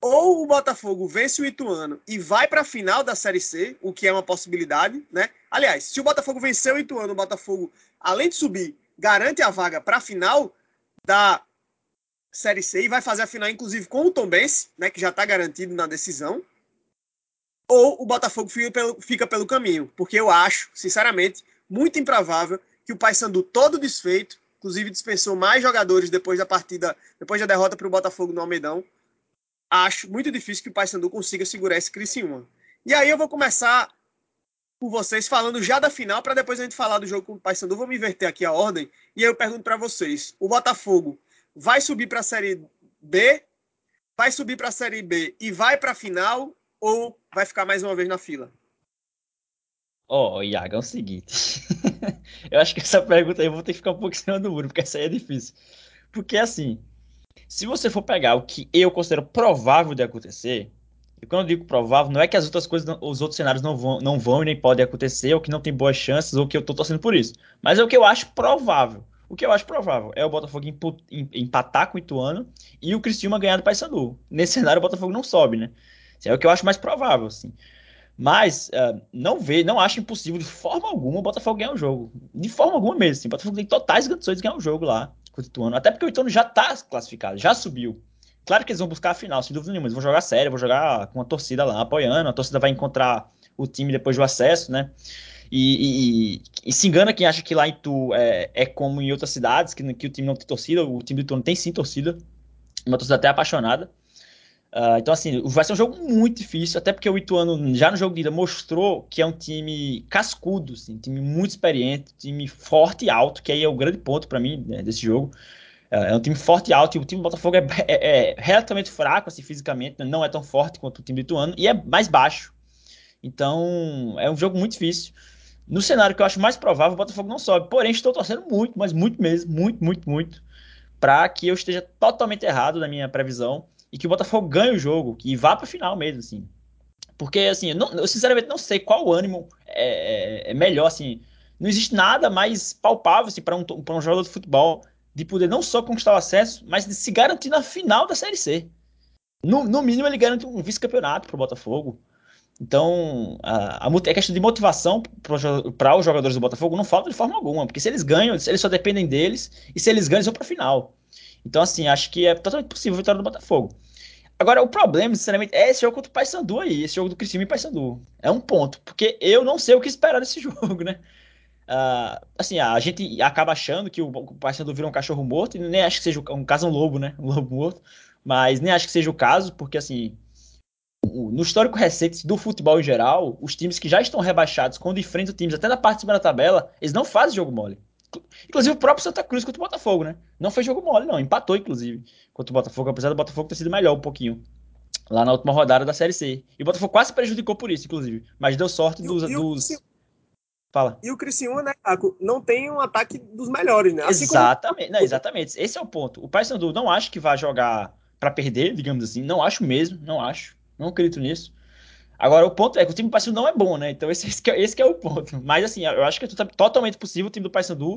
ou o Botafogo vence o Ituano e vai para a final da Série C, o que é uma possibilidade, né? Aliás, se o Botafogo vencer o Ituano, o Botafogo, além de subir, garante a vaga para a final da Série C e vai fazer a final, inclusive, com o Tombense, né? Que já está garantido na decisão. Ou o Botafogo fica pelo, fica pelo caminho, porque eu acho, sinceramente, muito improvável que o Paysandu todo desfeito, inclusive dispensou mais jogadores depois da partida, depois da derrota para o Botafogo no Almeidão acho muito difícil que o Paysandu consiga segurar esse Criciúma. E aí eu vou começar por vocês falando já da final, para depois a gente falar do jogo com o Paysandu. Vou me inverter aqui a ordem. E aí eu pergunto para vocês: o Botafogo vai subir para a Série B, vai subir para a Série B e vai para a final, ou vai ficar mais uma vez na fila? Ó, oh, Iago, é o seguinte. eu acho que essa pergunta aí eu vou ter que ficar um pouco em cima do muro, porque essa aí é difícil. Porque assim, se você for pegar o que eu considero provável de acontecer, e quando eu digo provável, não é que as outras coisas, os outros cenários não vão, não vão e nem podem acontecer, ou que não tem boas chances, ou que eu tô torcendo por isso. Mas é o que eu acho provável. O que eu acho provável é o Botafogo empatar com o Ituano e o Cristiúma ganhar do Paysandu. Nesse cenário, o Botafogo não sobe, né? É o que eu acho mais provável, assim. Mas uh, não vê, não acho impossível de forma alguma o Botafogo ganhar o jogo. De forma alguma mesmo. Assim. O Botafogo tem totais condições de ganhar o jogo lá contra o Ituano. Até porque o Ituano já está classificado, já subiu. Claro que eles vão buscar a final, sem dúvida nenhuma. Eles vão jogar sério, vão jogar com a torcida lá apoiando. A torcida vai encontrar o time depois do acesso, né? E, e, e se engana quem acha que lá em Tu é, é como em outras cidades, que, que, o time não tem torcida. O time do Ituano tem sim torcida. Uma torcida até apaixonada. Uh, então, assim, vai ser um jogo muito difícil, até porque o Ituano, já no jogo de ida, mostrou que é um time cascudo, assim, um time muito experiente, time forte e alto, que aí é o grande ponto para mim né, desse jogo. Uh, é um time forte e alto, e o time do Botafogo é, é, é, relativamente fraco, assim, fisicamente, né, não é tão forte quanto o time do Ituano, e é mais baixo. Então, é um jogo muito difícil. No cenário que eu acho mais provável, o Botafogo não sobe. Porém, estou torcendo muito, mas muito mesmo, muito, muito, muito, para que eu esteja totalmente errado na minha previsão e que o Botafogo ganhe o jogo e vá para a final mesmo, assim. Porque, assim, eu, não, eu, sinceramente não sei qual ânimo é, é, é, melhor, assim. Não existe nada mais palpável assim, para um, um jogador de futebol de poder não só conquistar o acesso, mas de se garantir na final da Série C. No, no mínimo, ele garante um vice-campeonato para o Botafogo. Então, a, a, a, questão de motivação para os jogadores do Botafogo não falta de forma alguma, porque se eles ganham, eles só dependem deles, e se eles ganham, eles vão para a final. Então, assim, acho que é totalmente possível a vitória do Botafogo. Agora, o problema, sinceramente, é esse jogo contra o Paysandu aí, esse jogo do Criciúma e Paysandu. É um ponto, porque eu não sei o que esperar desse jogo, né? Uh, assim, a gente acaba achando que o, Paysandu virou um cachorro morto, e nem acho que seja um caso um lobo, né? Um lobo morto. Mas nem acho que seja o caso, porque assim, no histórico recente do futebol em geral, os times que já estão rebaixados, quando enfrentam times até na parte de cima da tabela, eles não fazem jogo mole. Inclusive o próprio Santa Cruz contra o Botafogo, né? Não fez jogo mole, não. Empatou, inclusive, contra o Botafogo, apesar do Botafogo ter sido melhor um pouquinho. Lá na última rodada da Série C. E o Botafogo quase prejudicou por isso, inclusive. Mas deu sorte dos. E o, dos... Fala. E o Criciúma, né, Caco, não tem um ataque dos melhores, né? Assim exatamente, como... não, exatamente. Esse é o ponto. O Paysandu não acho que vai jogar para perder, digamos assim. Não acho mesmo, não acho. Não acredito nisso. Agora, o ponto é que o time do Paysandu não é bom, né? Então, esse, esse, é, esse é o ponto. Mas, assim, eu acho que é totalmente possível o time do Paysandu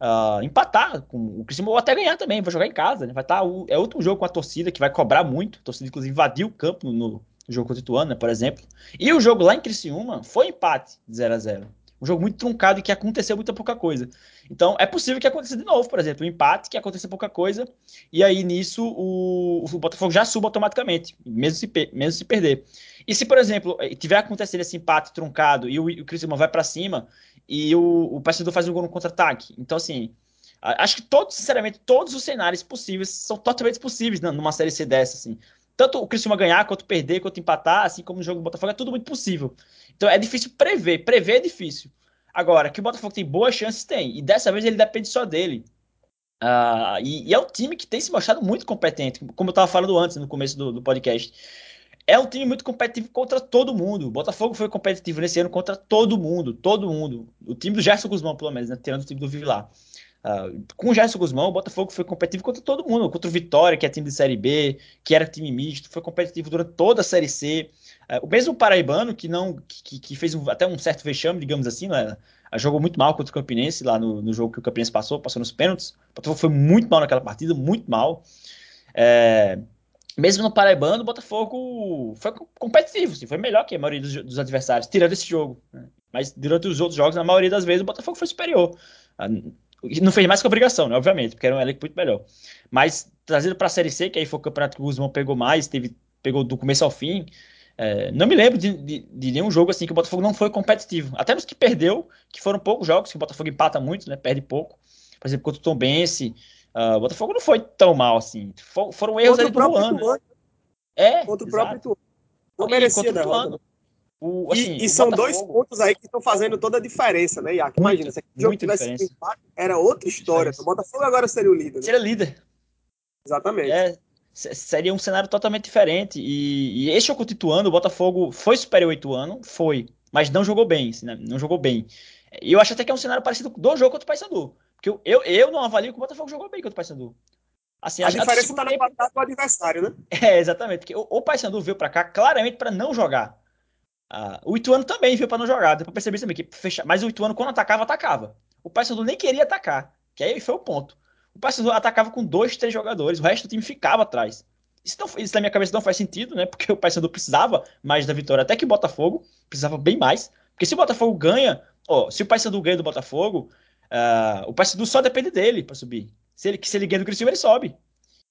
uh, empatar com o Criciúma ou até ganhar também. Vai jogar em casa, né? Vai estar... Tá, é outro jogo com a torcida que vai cobrar muito. A torcida, inclusive, invadiu o campo no, no jogo contra o Ituano, né, por exemplo. E o jogo lá em Criciúma foi empate de 0 a 0 um jogo muito truncado e que aconteceu muita pouca coisa. Então, é possível que aconteça de novo, por exemplo, um empate, que aconteça pouca coisa, e aí nisso o, o Botafogo já suba automaticamente, mesmo se, mesmo se perder. E se, por exemplo, eh, tiver acontecendo esse empate truncado e o, o vai para cima e o, o Paysandu faz um gol no contra-ataque. Então, assim, acho que todos, sinceramente, todos os cenários possíveis são totalmente possíveis numa série C dessa, assim. Tanto o Criciúma ganhar, quanto perder, quanto empatar, assim como no jogo do Botafogo, é tudo muito possível. Então é difícil prever. Prever é difícil. Agora, que o Botafogo tem boas chances, tem. E dessa vez ele depende só dele. Uh, e, e, é um time que tem se mostrado muito competente, como eu estava falando antes, no começo do, do podcast é um time muito competitivo contra todo mundo. O Botafogo foi competitivo nesse ano contra todo mundo, todo mundo. O time do Gerson Guzmão, pelo menos, né? tirando o time do Vilar. Uh, com o Gerson Guzmão, o Botafogo foi competitivo contra todo mundo, contra o Vitória, que é time de Série B, que era time misto, foi competitivo durante toda a Série C. Uh, o mesmo Paraibano, que não que, que fez um, até um certo vexame, digamos assim, né? Uh, jogou muito mal contra o Campinense, lá no, no, jogo que o Campinense passou, passou nos pênaltis. O Botafogo foi muito mal naquela partida, muito mal. É, mesmo no Paraibano, o Botafogo foi competitivo, assim, foi melhor que a maioria dos, dos adversários, tirando esse jogo. Né? Mas durante os outros jogos, na maioria das vezes, o Botafogo foi superior. Não fez mais que obrigação, né? Obviamente, porque era um elenco muito melhor. Mas trazido para a Série C, que aí foi o campeonato que o Guzmão pegou mais, teve, pegou do começo ao fim. É, não me lembro de, de, de, nenhum jogo assim que o Botafogo não foi competitivo. Até nos que perdeu, que foram poucos jogos, que o Botafogo empata muito, né? Perde pouco. Por exemplo, contra o Tom Bense, uh, o Botafogo não foi tão mal assim. For, foram erros ali do Luan. Né? É, contra o próprio Ituano. Não merecia derrota. O, assim, e, e são Botafogo... dois pontos aí que estão fazendo toda a diferença, né, Iac? Imagina, se o jogo tivesse empate, era outra história. O Botafogo agora seria o líder. Né? Seria líder. Exatamente. É, seria um cenário totalmente diferente. E, e esse jogo contra o Ituano, o Botafogo foi superior ao Ituano, foi, mas não jogou bem, né? não jogou bem. E eu acho até que é um cenário parecido do jogo contra o Paysandu. Porque eu, eu, eu não avalio que o Botafogo jogou bem contra o Paysandu. Assim, a, a diferença está na qualidade do adversário, né? É, exatamente. Porque o, o Paysandu veio para cá claramente para não jogar. Ah, o Ituano também veio para não jogar, deu pra perceber também que fecha... mas o Ituano quando atacava, atacava. O Paysandu nem queria atacar, que aí foi o ponto. O Paysandu atacava com dois, três jogadores, o resto do time ficava atrás. Isso, não, isso na minha cabeça não faz sentido, né? Porque o Paysandu precisava mais da vitória, até que o Botafogo precisava bem mais. Porque se o Botafogo ganha, ó, se o Paysandu ganha do Botafogo, uh, o Paysandu só depende dele para subir. Se ele, se ele ganha do Criciúma, ele sobe.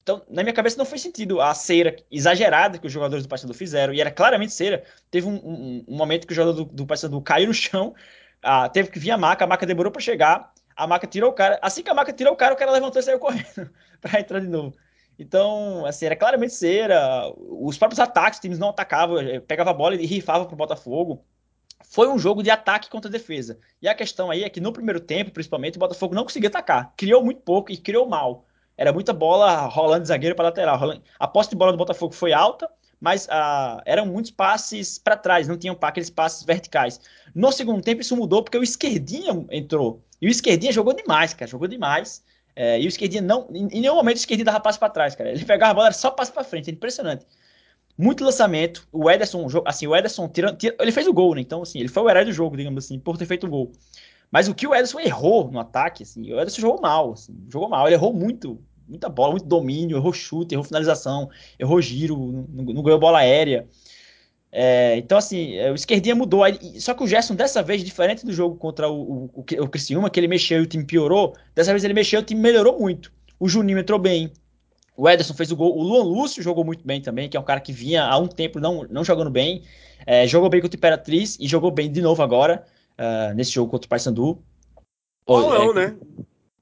Então, na minha cabeça não fez sentido a cera exagerada que os jogadores do Paysandu fizeram, e era claramente cera. Teve um, um, um momento que o jogador do, do Paysandu caiu no chão, ah, teve que vir a maca, a maca demorou para chegar, a maca tirou o cara. Assim que a maca tirou o cara, o cara levantou e saiu correndo para entrar de novo. Então, assim, era claramente cera. Os próprios ataques, os times não atacavam, eh, pegava a bola e rifava pro Botafogo. Foi um jogo de ataque contra defesa. E a questão aí é que no primeiro tempo, principalmente, o Botafogo não conseguia atacar. Criou muito pouco e criou mal era muita bola rolando de zagueiro para lateral. A posse de bola do Botafogo foi alta, mas ah, eram muitos passes para trás, não tinham aqueles passes verticais. No segundo tempo isso mudou porque o Esquerdinha entrou. E o Esquerdinha jogou demais, cara, jogou demais. É, e o Esquerdinha não, em, nenhum momento o Esquerdinha dava passe para trás, cara. Ele pegava a bola, era só passe para frente, é impressionante. Muito lançamento. O Ederson, assim, o Ederson tirando, ele fez o gol, né? Então, assim, ele foi o herói do jogo, digamos assim, por ter feito o gol. Mas o que o Ederson errou no ataque, assim, o Ederson jogou mal, assim, jogou mal, ele errou muito, muita bola, muito domínio, errou chute, errou finalização, errou giro, não, não ganhou bola aérea. É, então, assim, é, o esquerdinha mudou. Só que o Gerson, dessa vez, diferente do jogo contra o, o, o Criciúma, que ele mexeu e o time piorou, dessa vez ele mexeu e o time melhorou muito. O Juninho entrou bem. O Ederson fez o gol. O Luan Lúcio jogou muito bem também, que é um cara que vinha há um tempo não, não jogando bem. É, jogou bem contra o Imperatriz e jogou bem de novo agora, uh, nesse jogo contra o Paysandu. Bolão, é, né?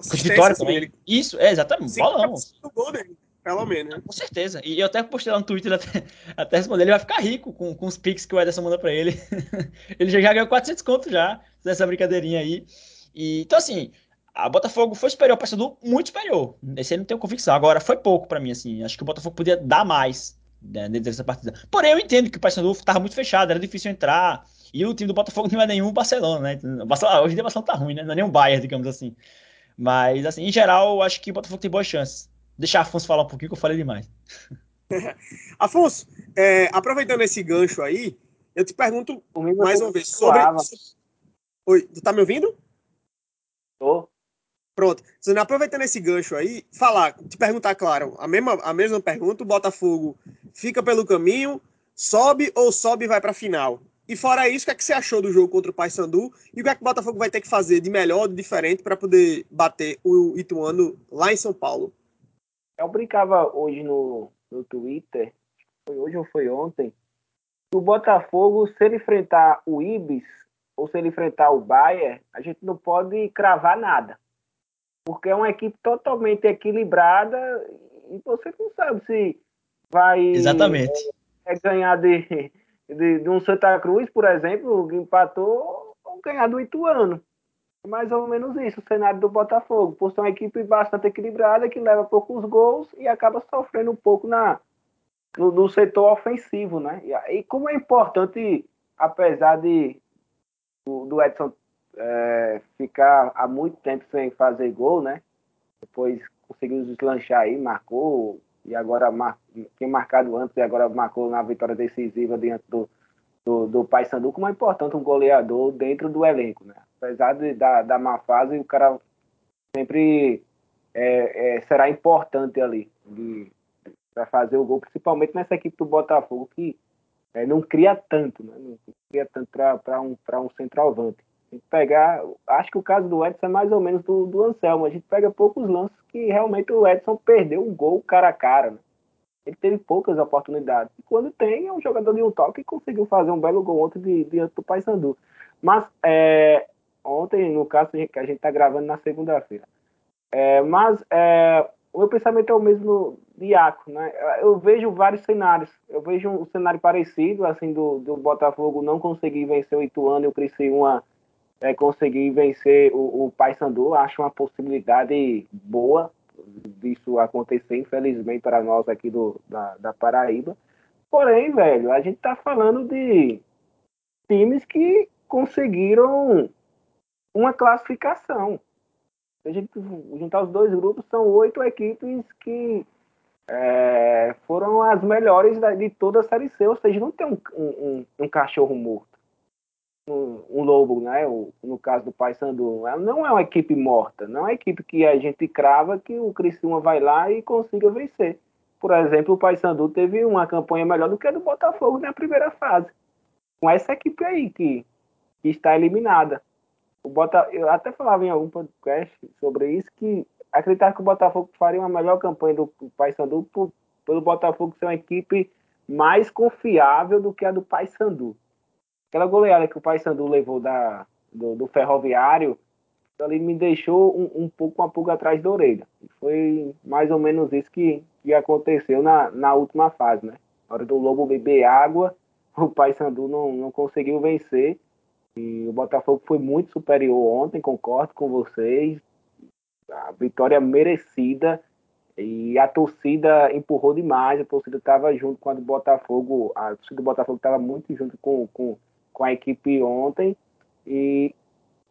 Com vitória também. Dele. Isso, é, exatamente. Bolão. gol dele, pelo menos. Né? Com certeza. E eu até postei lá no Twitter, até, até responder, ele vai ficar rico com, com os pics que o Ederson manda pra ele. ele já, já ganhou 400 contos já, nessa brincadeirinha aí. E, então, assim, a Botafogo foi superior ao Paysandu, muito superior. Esse aí não tenho convicção. Agora, foi pouco para mim, assim. Acho que o Botafogo podia dar mais né, dentro dessa partida. Porém, eu entendo que o Paysandu estava muito fechado, era difícil entrar. E o time do Botafogo não é nenhum Barcelona, né? Barcelona, hoje em dia o Barcelona tá ruim, né? Não é nem um Bayern, digamos assim. Mas, assim, em geral, acho que o Botafogo tem boas chances. Deixar Afonso falar um pouquinho, que eu falei demais. Afonso, é, aproveitando esse gancho aí, eu te pergunto mais uma vez sobre. Oi, tu tá me ouvindo? Tô. Pronto. Aproveitando esse gancho aí, falar, te perguntar, claro, a mesma, a mesma pergunta: o Botafogo fica pelo caminho, sobe ou sobe e vai para a final? E fora isso, o que, é que você achou do jogo contra o Paysandu? E o que é que o Botafogo vai ter que fazer de melhor, de diferente, para poder bater o Ituano lá em São Paulo? Eu brincava hoje no, no Twitter, foi hoje ou foi ontem, o Botafogo, se ele enfrentar o Ibis ou se ele enfrentar o Bayern, a gente não pode cravar nada. Porque é uma equipe totalmente equilibrada e você não sabe se vai Exatamente. É, é ganhar de de, de um Santa Cruz, por exemplo, que empatou ou ganhar do Ituano. Mais ou menos isso, o cenário do Botafogo, por ser uma equipe bastante equilibrada, que leva poucos gols e acaba sofrendo um pouco na, no, no setor ofensivo, né? E, e, como é importante, apesar de do, do Edson é, ficar há muito tempo sem fazer gol, né? Depois conseguiu deslanchar aí, marcou, e agora mar, marcado antes e agora marcou na vitória decisiva diante do, do, do Paysandu, como é importante um goleador dentro do elenco, né? Apesar de, da, da má fase, o cara sempre é, é, será importante ali para fazer o gol, principalmente nessa equipe do Botafogo, que é, não cria tanto, né? não cria tanto para um, um centroavante. Pegar, acho que o caso do Edson é mais ou menos do, do Anselmo. A gente pega poucos lances que realmente o Edson perdeu um gol cara a cara. Né? Ele teve poucas oportunidades. E quando tem, é um jogador de um toque que conseguiu fazer um belo gol ontem diante do Paysandu. Mas é, ontem, no caso que a gente está gravando na segunda-feira. É, mas é, o meu pensamento é o mesmo de Iaco, né? Eu vejo vários cenários. Eu vejo um cenário parecido, assim, do, do Botafogo não conseguir vencer o Ituano e o Criciúma é, conseguir vencer o, o Paysandu. Acho uma possibilidade boa disso acontecer, infelizmente, para nós aqui do, da, da Paraíba. Porém, velho, a gente tá falando de times que conseguiram uma classificação. A gente juntar os dois grupos, são oito equipes que é, foram as melhores de toda a Série C. Ou seja, não tem um, um, um cachorro morto. Um, um, lobo, né? O, no caso do Paysandu. Não é uma equipe morta. Não é uma equipe que a gente crava que o Criciúma vai lá e consiga vencer. Por exemplo, o Paysandu teve uma campanha melhor do que a do Botafogo na primeira fase. Com essa equipe aí que, que está eliminada o Bota, eu até falava em algum podcast sobre isso, que acreditava que o Botafogo faria uma melhor campanha do Paysandu por, pelo Botafogo ser uma equipe mais confiável do que a do Paysandu. Aquela goleada que o Paysandu levou da, do, do Ferroviário, ali me deixou um, um pouco uma pulga atrás da orelha. Foi mais ou menos isso que, que aconteceu na, na última fase, né? Na hora do Lobo beber água, o Paysandu não, não conseguiu vencer e o Botafogo foi muito superior ontem, concordo com vocês. A vitória merecida e a torcida empurrou demais. A torcida estava junto com a do Botafogo. A torcida do Botafogo estava muito junto com, com, com a equipe ontem. E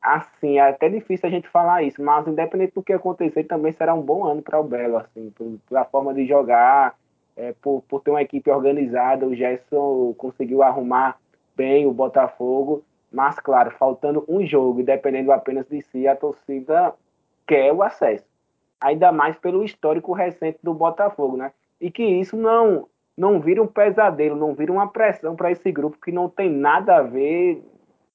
assim, é até difícil a gente falar isso, mas independente do que acontecer, também será um bom ano para o Belo, assim, pela forma de jogar, é, por, por ter uma equipe organizada. O Gerson conseguiu arrumar bem o Botafogo mas, claro, faltando um jogo e dependendo apenas de si, a torcida quer o acesso. Ainda mais pelo histórico recente do Botafogo, né? E que isso não não vira um pesadelo, não vira uma pressão para esse grupo que não tem nada a ver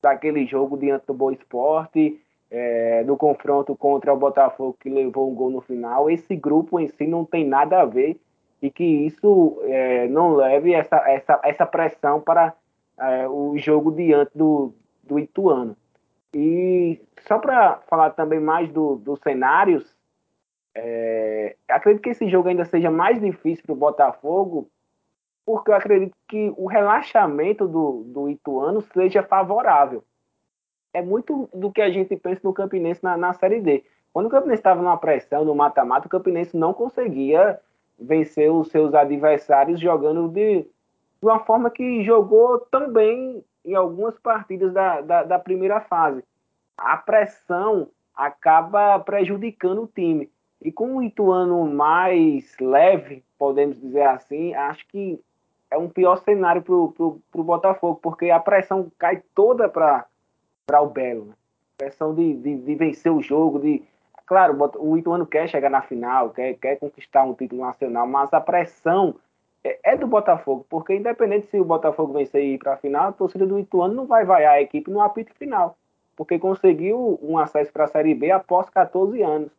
daquele jogo diante do Boa Esporte, é, do confronto contra o Botafogo que levou um gol no final. Esse grupo em si não tem nada a ver e que isso é, não leve essa, essa, essa pressão para é, o jogo diante do, do Ituano. E só para falar também mais dos do cenários, é, acredito que esse jogo ainda seja mais difícil para o Botafogo, porque eu acredito que o relaxamento do, do Ituano seja favorável. É muito do que a gente pensa no Campinense na, na Série D. Quando o Campinense estava numa pressão, no mata-mata, o Campinense não conseguia vencer os seus adversários jogando de, de uma forma que jogou tão bem em algumas partidas da, da, da primeira fase. A pressão acaba prejudicando o time. E com o Ituano mais leve, podemos dizer assim, acho que é um pior cenário para o Botafogo, porque a pressão cai toda para o Belo. Né? Pressão de, de, de, vencer o jogo, de. Claro, o Ituano quer chegar na final, quer, quer conquistar um título nacional, mas a pressão é, é do Botafogo, porque independente se o Botafogo vencer e ir para a final, a torcida do Ituano não vai vaiar a equipe no apito final, porque conseguiu um acesso para a Série B após 14 anos.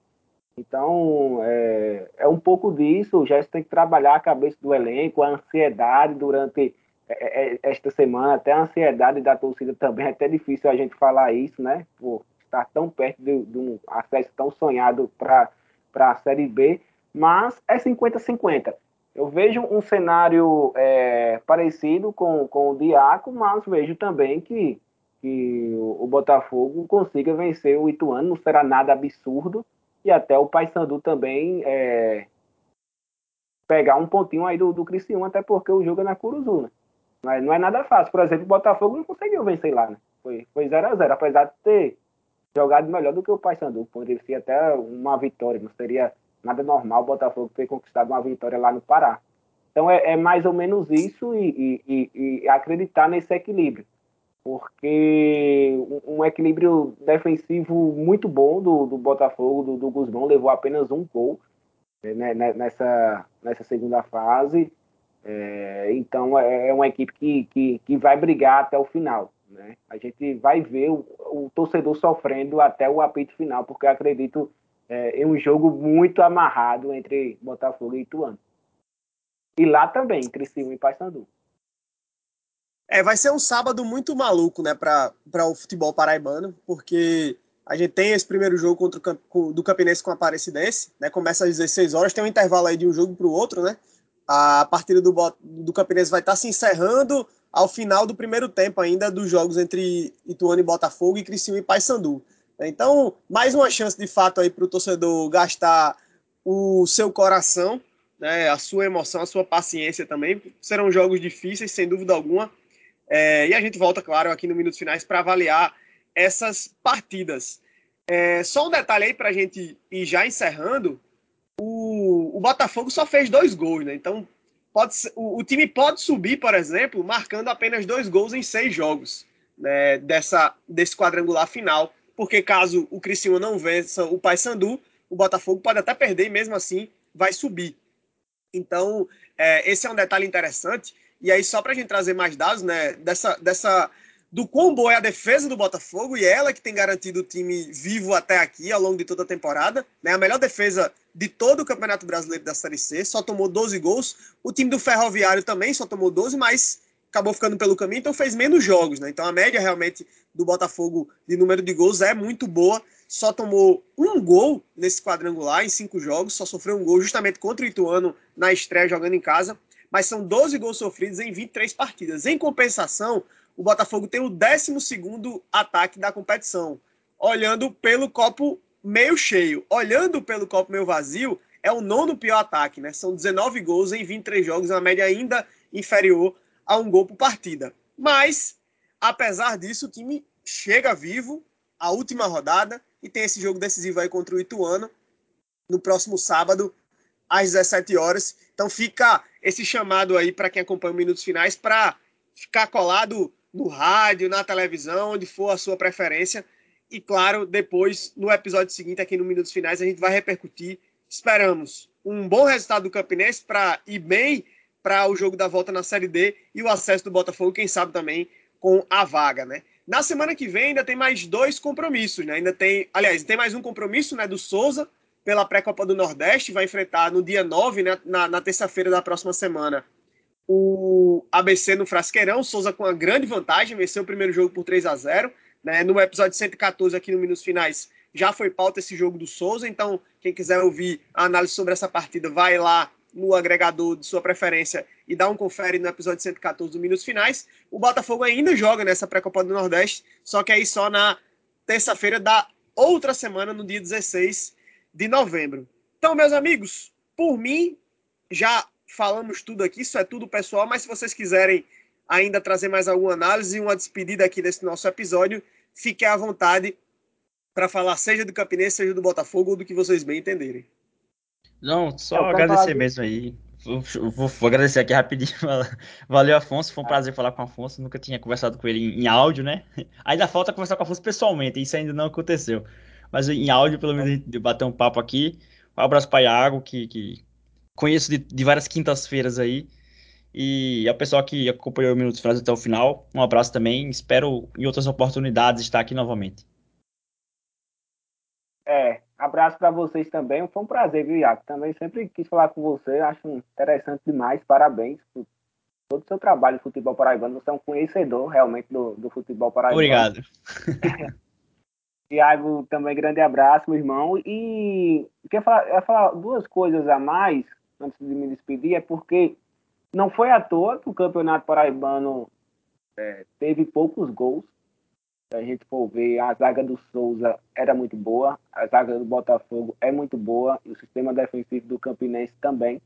Então, é, é um pouco disso, o Gerson tem que trabalhar a cabeça do elenco, a ansiedade durante é, é, esta semana, até a ansiedade da torcida também, é até difícil a gente falar isso, né? Por estar tão perto de, de um acesso tão sonhado para a Série B, mas é 50-50 eu vejo um cenário é, parecido com, com o Diaco, mas vejo também que, que o Botafogo consiga vencer o Ituano, não será nada absurdo, e até o Paysandu também é, pegar um pontinho aí do, do Criciúma, até porque o jogo é na Curuzu, né? Mas não é nada fácil. Por exemplo, o Botafogo não conseguiu vencer lá, né? Foi 0x0, apesar de ter jogado melhor do que o Paysandu. Poderia ser até uma vitória, não seria nada normal o Botafogo ter conquistado uma vitória lá no Pará. Então é, é mais ou menos isso e, e, e, acreditar nesse equilíbrio. Porque um, equilíbrio defensivo muito bom do, do Botafogo, do, do Guzmão, levou apenas um gol né, né nessa, nessa segunda fase. É, então é, é uma equipe que, que, que vai brigar até o final. Né? A gente vai ver o, o torcedor sofrendo até o apito final, porque acredito é, em um jogo muito amarrado entre Botafogo e Ituano. E lá também, Criciúma e Paysandu. É, vai ser um sábado muito maluco, né, para o futebol paraibano, porque a gente tem esse primeiro jogo contra o do Campinense com a Aparecidense, né, começa às 16 horas, tem um intervalo aí de um jogo para o outro, né, a partida do, do Campinense vai estar tá se encerrando ao final do primeiro tempo ainda dos jogos entre Ituano e Botafogo e Criciúma e Paysandu. Então, mais uma chance de fato aí para o torcedor gastar o seu coração né, a sua emoção, a sua paciência também. Serão jogos difíceis, sem dúvida alguma. É, e a gente volta, claro, aqui no Minutos Finais para avaliar essas partidas. É, só um detalhe aí para a gente ir já encerrando: o, o, Botafogo só fez dois gols, né? Então, pode, o, o, time pode subir, por exemplo, marcando apenas dois gols em seis jogos né, dessa, desse quadrangular final. Porque caso o Criciúma não vença o Paysandu, o Botafogo pode até perder e mesmo assim vai subir. Então, é, esse é um detalhe interessante. E aí, só para a gente trazer mais dados, né, dessa, dessa, do quão boa é a defesa do Botafogo, e ela que tem garantido o time vivo até aqui, ao longo de toda a temporada. Né, a melhor defesa de todo o Campeonato Brasileiro da Série C, só tomou 12 gols. O time do Ferroviário também só tomou 12, mas acabou ficando pelo caminho, então fez menos jogos. Né? Então, a média realmente do Botafogo de número de gols é muito boa só tomou um gol nesse quadrangular em cinco jogos, só sofreu um gol justamente contra o Ituano na estreia jogando em casa, mas são 12 gols sofridos em 23 partidas. Em compensação, o Botafogo tem o 12 ataque da competição. Olhando pelo copo meio cheio, olhando pelo copo meio vazio, é o nono pior ataque, né? São 19 gols em 23 jogos, uma média ainda inferior a um gol por partida. Mas, apesar disso, o time chega vivo, a última rodada, e tem esse jogo decisivo aí contra o Ituano no próximo sábado às 17 horas. Então fica esse chamado aí para quem acompanha os minutos finais para ficar colado no rádio, na televisão, onde for a sua preferência. E claro, depois no episódio seguinte aqui no minutos finais a gente vai repercutir. Esperamos um bom resultado do Campinense para ir bem para o jogo da volta na Série D e o acesso do Botafogo, quem sabe também com a vaga, né? Na semana que vem ainda tem mais dois compromissos, né? Ainda tem, aliás, tem mais um compromisso, né, do Souza pela pré-copa do Nordeste, vai enfrentar no dia 9, né, na, na terça-feira da próxima semana, o ABC no Frasqueirão, Souza com uma grande vantagem, venceu o primeiro jogo por 3 a 0, né? No episódio 114 aqui no Minutos Finais já foi pauta esse jogo do Souza, então quem quiser ouvir a análise sobre essa partida, vai lá no agregador de sua preferência e dá um confere no episódio 114 do Minutos Finais. O Botafogo ainda joga nessa pré-copa do Nordeste, só que aí só na terça-feira da outra semana, no dia 16 de novembro. Então, meus amigos, por mim, já falamos tudo aqui, isso é tudo pessoal, mas se vocês quiserem ainda trazer mais alguma análise e uma despedida aqui desse nosso episódio, fiquem à vontade para falar seja do Campinense, seja do Botafogo ou do que vocês bem entenderem. Não, só agradecer mesmo aí. Vou, vou, vou, agradecer aqui rapidinho. Valeu, Afonso. Foi um prazer falar com o Afonso. Nunca tinha conversado com ele em, em áudio, né? Ainda falta conversar com o Afonso pessoalmente. Isso ainda não aconteceu. Mas em áudio, pelo menos, de bater um papo aqui. Um abraço para Iago, que, que conheço de, de várias quintas-feiras aí. E ao pessoal que acompanhou o Minutos Finais até o final, um abraço também. Espero em outras oportunidades estar aqui novamente. É, Abraço para vocês também. Foi um prazer, viu, Iaco? Também sempre quis falar com você. Acho interessante demais. Parabéns por todo o seu trabalho no futebol paraibano. Você é um conhecedor realmente do, do futebol paraibano. Obrigado. Iago, também grande abraço, meu irmão. E quer falar, falar duas coisas a mais antes de me despedir, é porque não foi à toa que o Campeonato Paraibano é, teve poucos gols a gente for ver, a zaga do Souza era muito boa, a zaga do Botafogo é muito boa, e o sistema defensivo do Campinense também.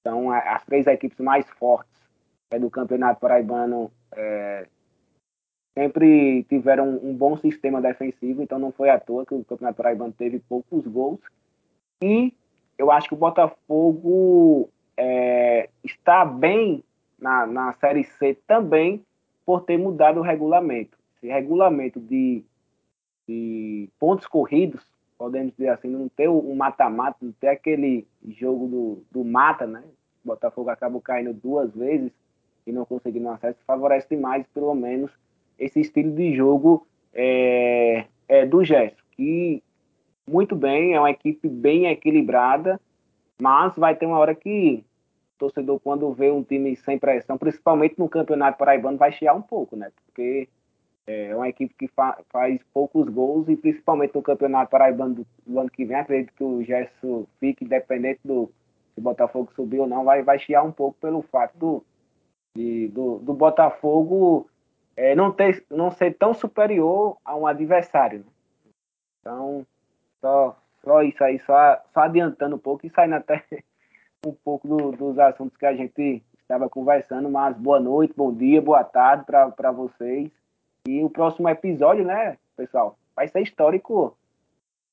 Então, as três equipes mais fortes é, do Campeonato Paraibano é, sempre tiveram um, um bom sistema defensivo, então não foi à toa que o Campeonato Paraibano teve poucos gols. E eu acho que o Botafogo é, está bem na, na Série C também por ter mudado o regulamento. Esse regulamento de, de pontos corridos, podemos dizer assim, não ter um mata-mata, não ter aquele jogo do, do mata, né? O Botafogo acabou caindo duas vezes e não conseguindo acesso, favorece demais, pelo menos, esse estilo de jogo é, é do Gesto, que muito bem, é uma equipe bem equilibrada, mas vai ter uma hora que o torcedor, quando vê um time sem pressão, principalmente no Campeonato Paraibano, vai chiar um pouco, né? Porque é uma equipe que fa faz poucos gols e principalmente no Campeonato Paraibano do, ano que vem, acredito que o Gerson fique independente do se Botafogo subir ou não, vai, vai chiar um pouco pelo fato do, de, do, do Botafogo é, não, ter, não ser tão superior a um adversário. Né? Então, só, só isso aí, só, só adiantando um pouco e saindo até um pouco do, dos assuntos que a gente estava conversando, mas boa noite, bom dia, boa tarde para vocês. E o próximo episódio, né, pessoal, vai ser histórico,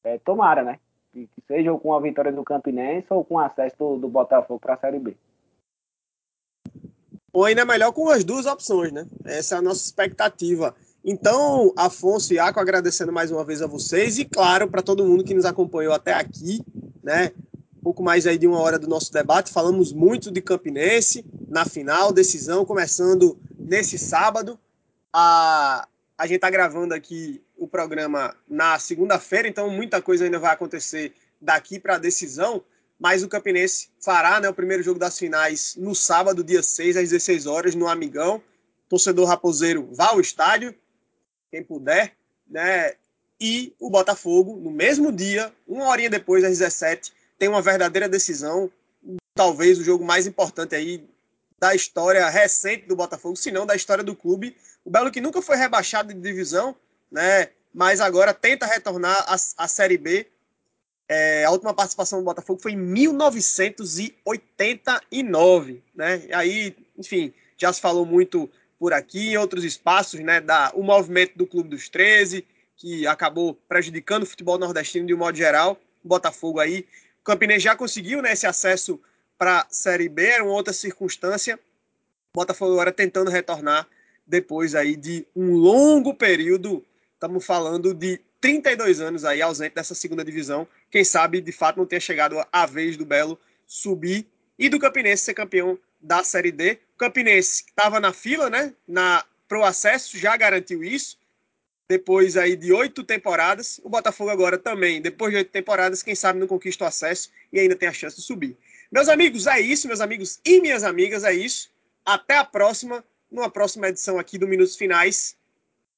é, tomara, né? Que, seja com a vitória do Campinense ou com acesso do, do Botafogo para a Série B. Ou ainda melhor com as duas opções, né? Essa é a nossa expectativa. Então, Afonso e Iaco, agradecendo mais uma vez a vocês e, claro, para todo mundo que nos acompanhou até aqui, né? pouco mais aí de uma hora do nosso debate. Falamos muito de Campinense na final, decisão começando nesse sábado. A, a gente está gravando aqui o programa na segunda-feira, então muita coisa ainda vai acontecer daqui para a decisão. Mas o Campinense fará né, o primeiro jogo das finais no sábado, dia 6, às 16 horas, no Amigão. Torcedor raposeiro, vá ao estádio, quem puder, né? E o Botafogo, no mesmo dia, uma horinha depois, às 17 tem uma verdadeira decisão, talvez o jogo mais importante aí da história recente do Botafogo, se não da história do clube. O Belo que nunca foi rebaixado de divisão, né? Mas agora tenta retornar à, Série B. É, a última participação do Botafogo foi em 1989, né? E aí, enfim, já se falou muito por aqui em outros espaços, né? Da o movimento do Clube dos 13, que acabou prejudicando o futebol nordestino de um modo geral. O Botafogo aí o Campinense já conseguiu né, esse acesso para a Série B, era uma outra circunstância. O Botafogo agora tentando retornar depois aí de um longo período, estamos falando de 32 anos aí ausente dessa segunda divisão. Quem sabe, de fato, não tenha chegado a vez do Belo subir e do Campinense ser campeão da Série D. O Campinense estava na fila, né? Na pro acesso já garantiu isso depois aí de oito temporadas. O Botafogo agora também, depois de oito temporadas, quem sabe não conquista o acesso e ainda tem a chance de subir. Meus amigos, é isso, meus amigos e minhas amigas, é isso. Até a próxima, numa próxima edição aqui do Minutos Finais,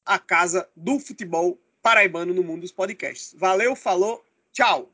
a casa do futebol paraibano no mundo dos podcasts. Valeu, falou, tchau!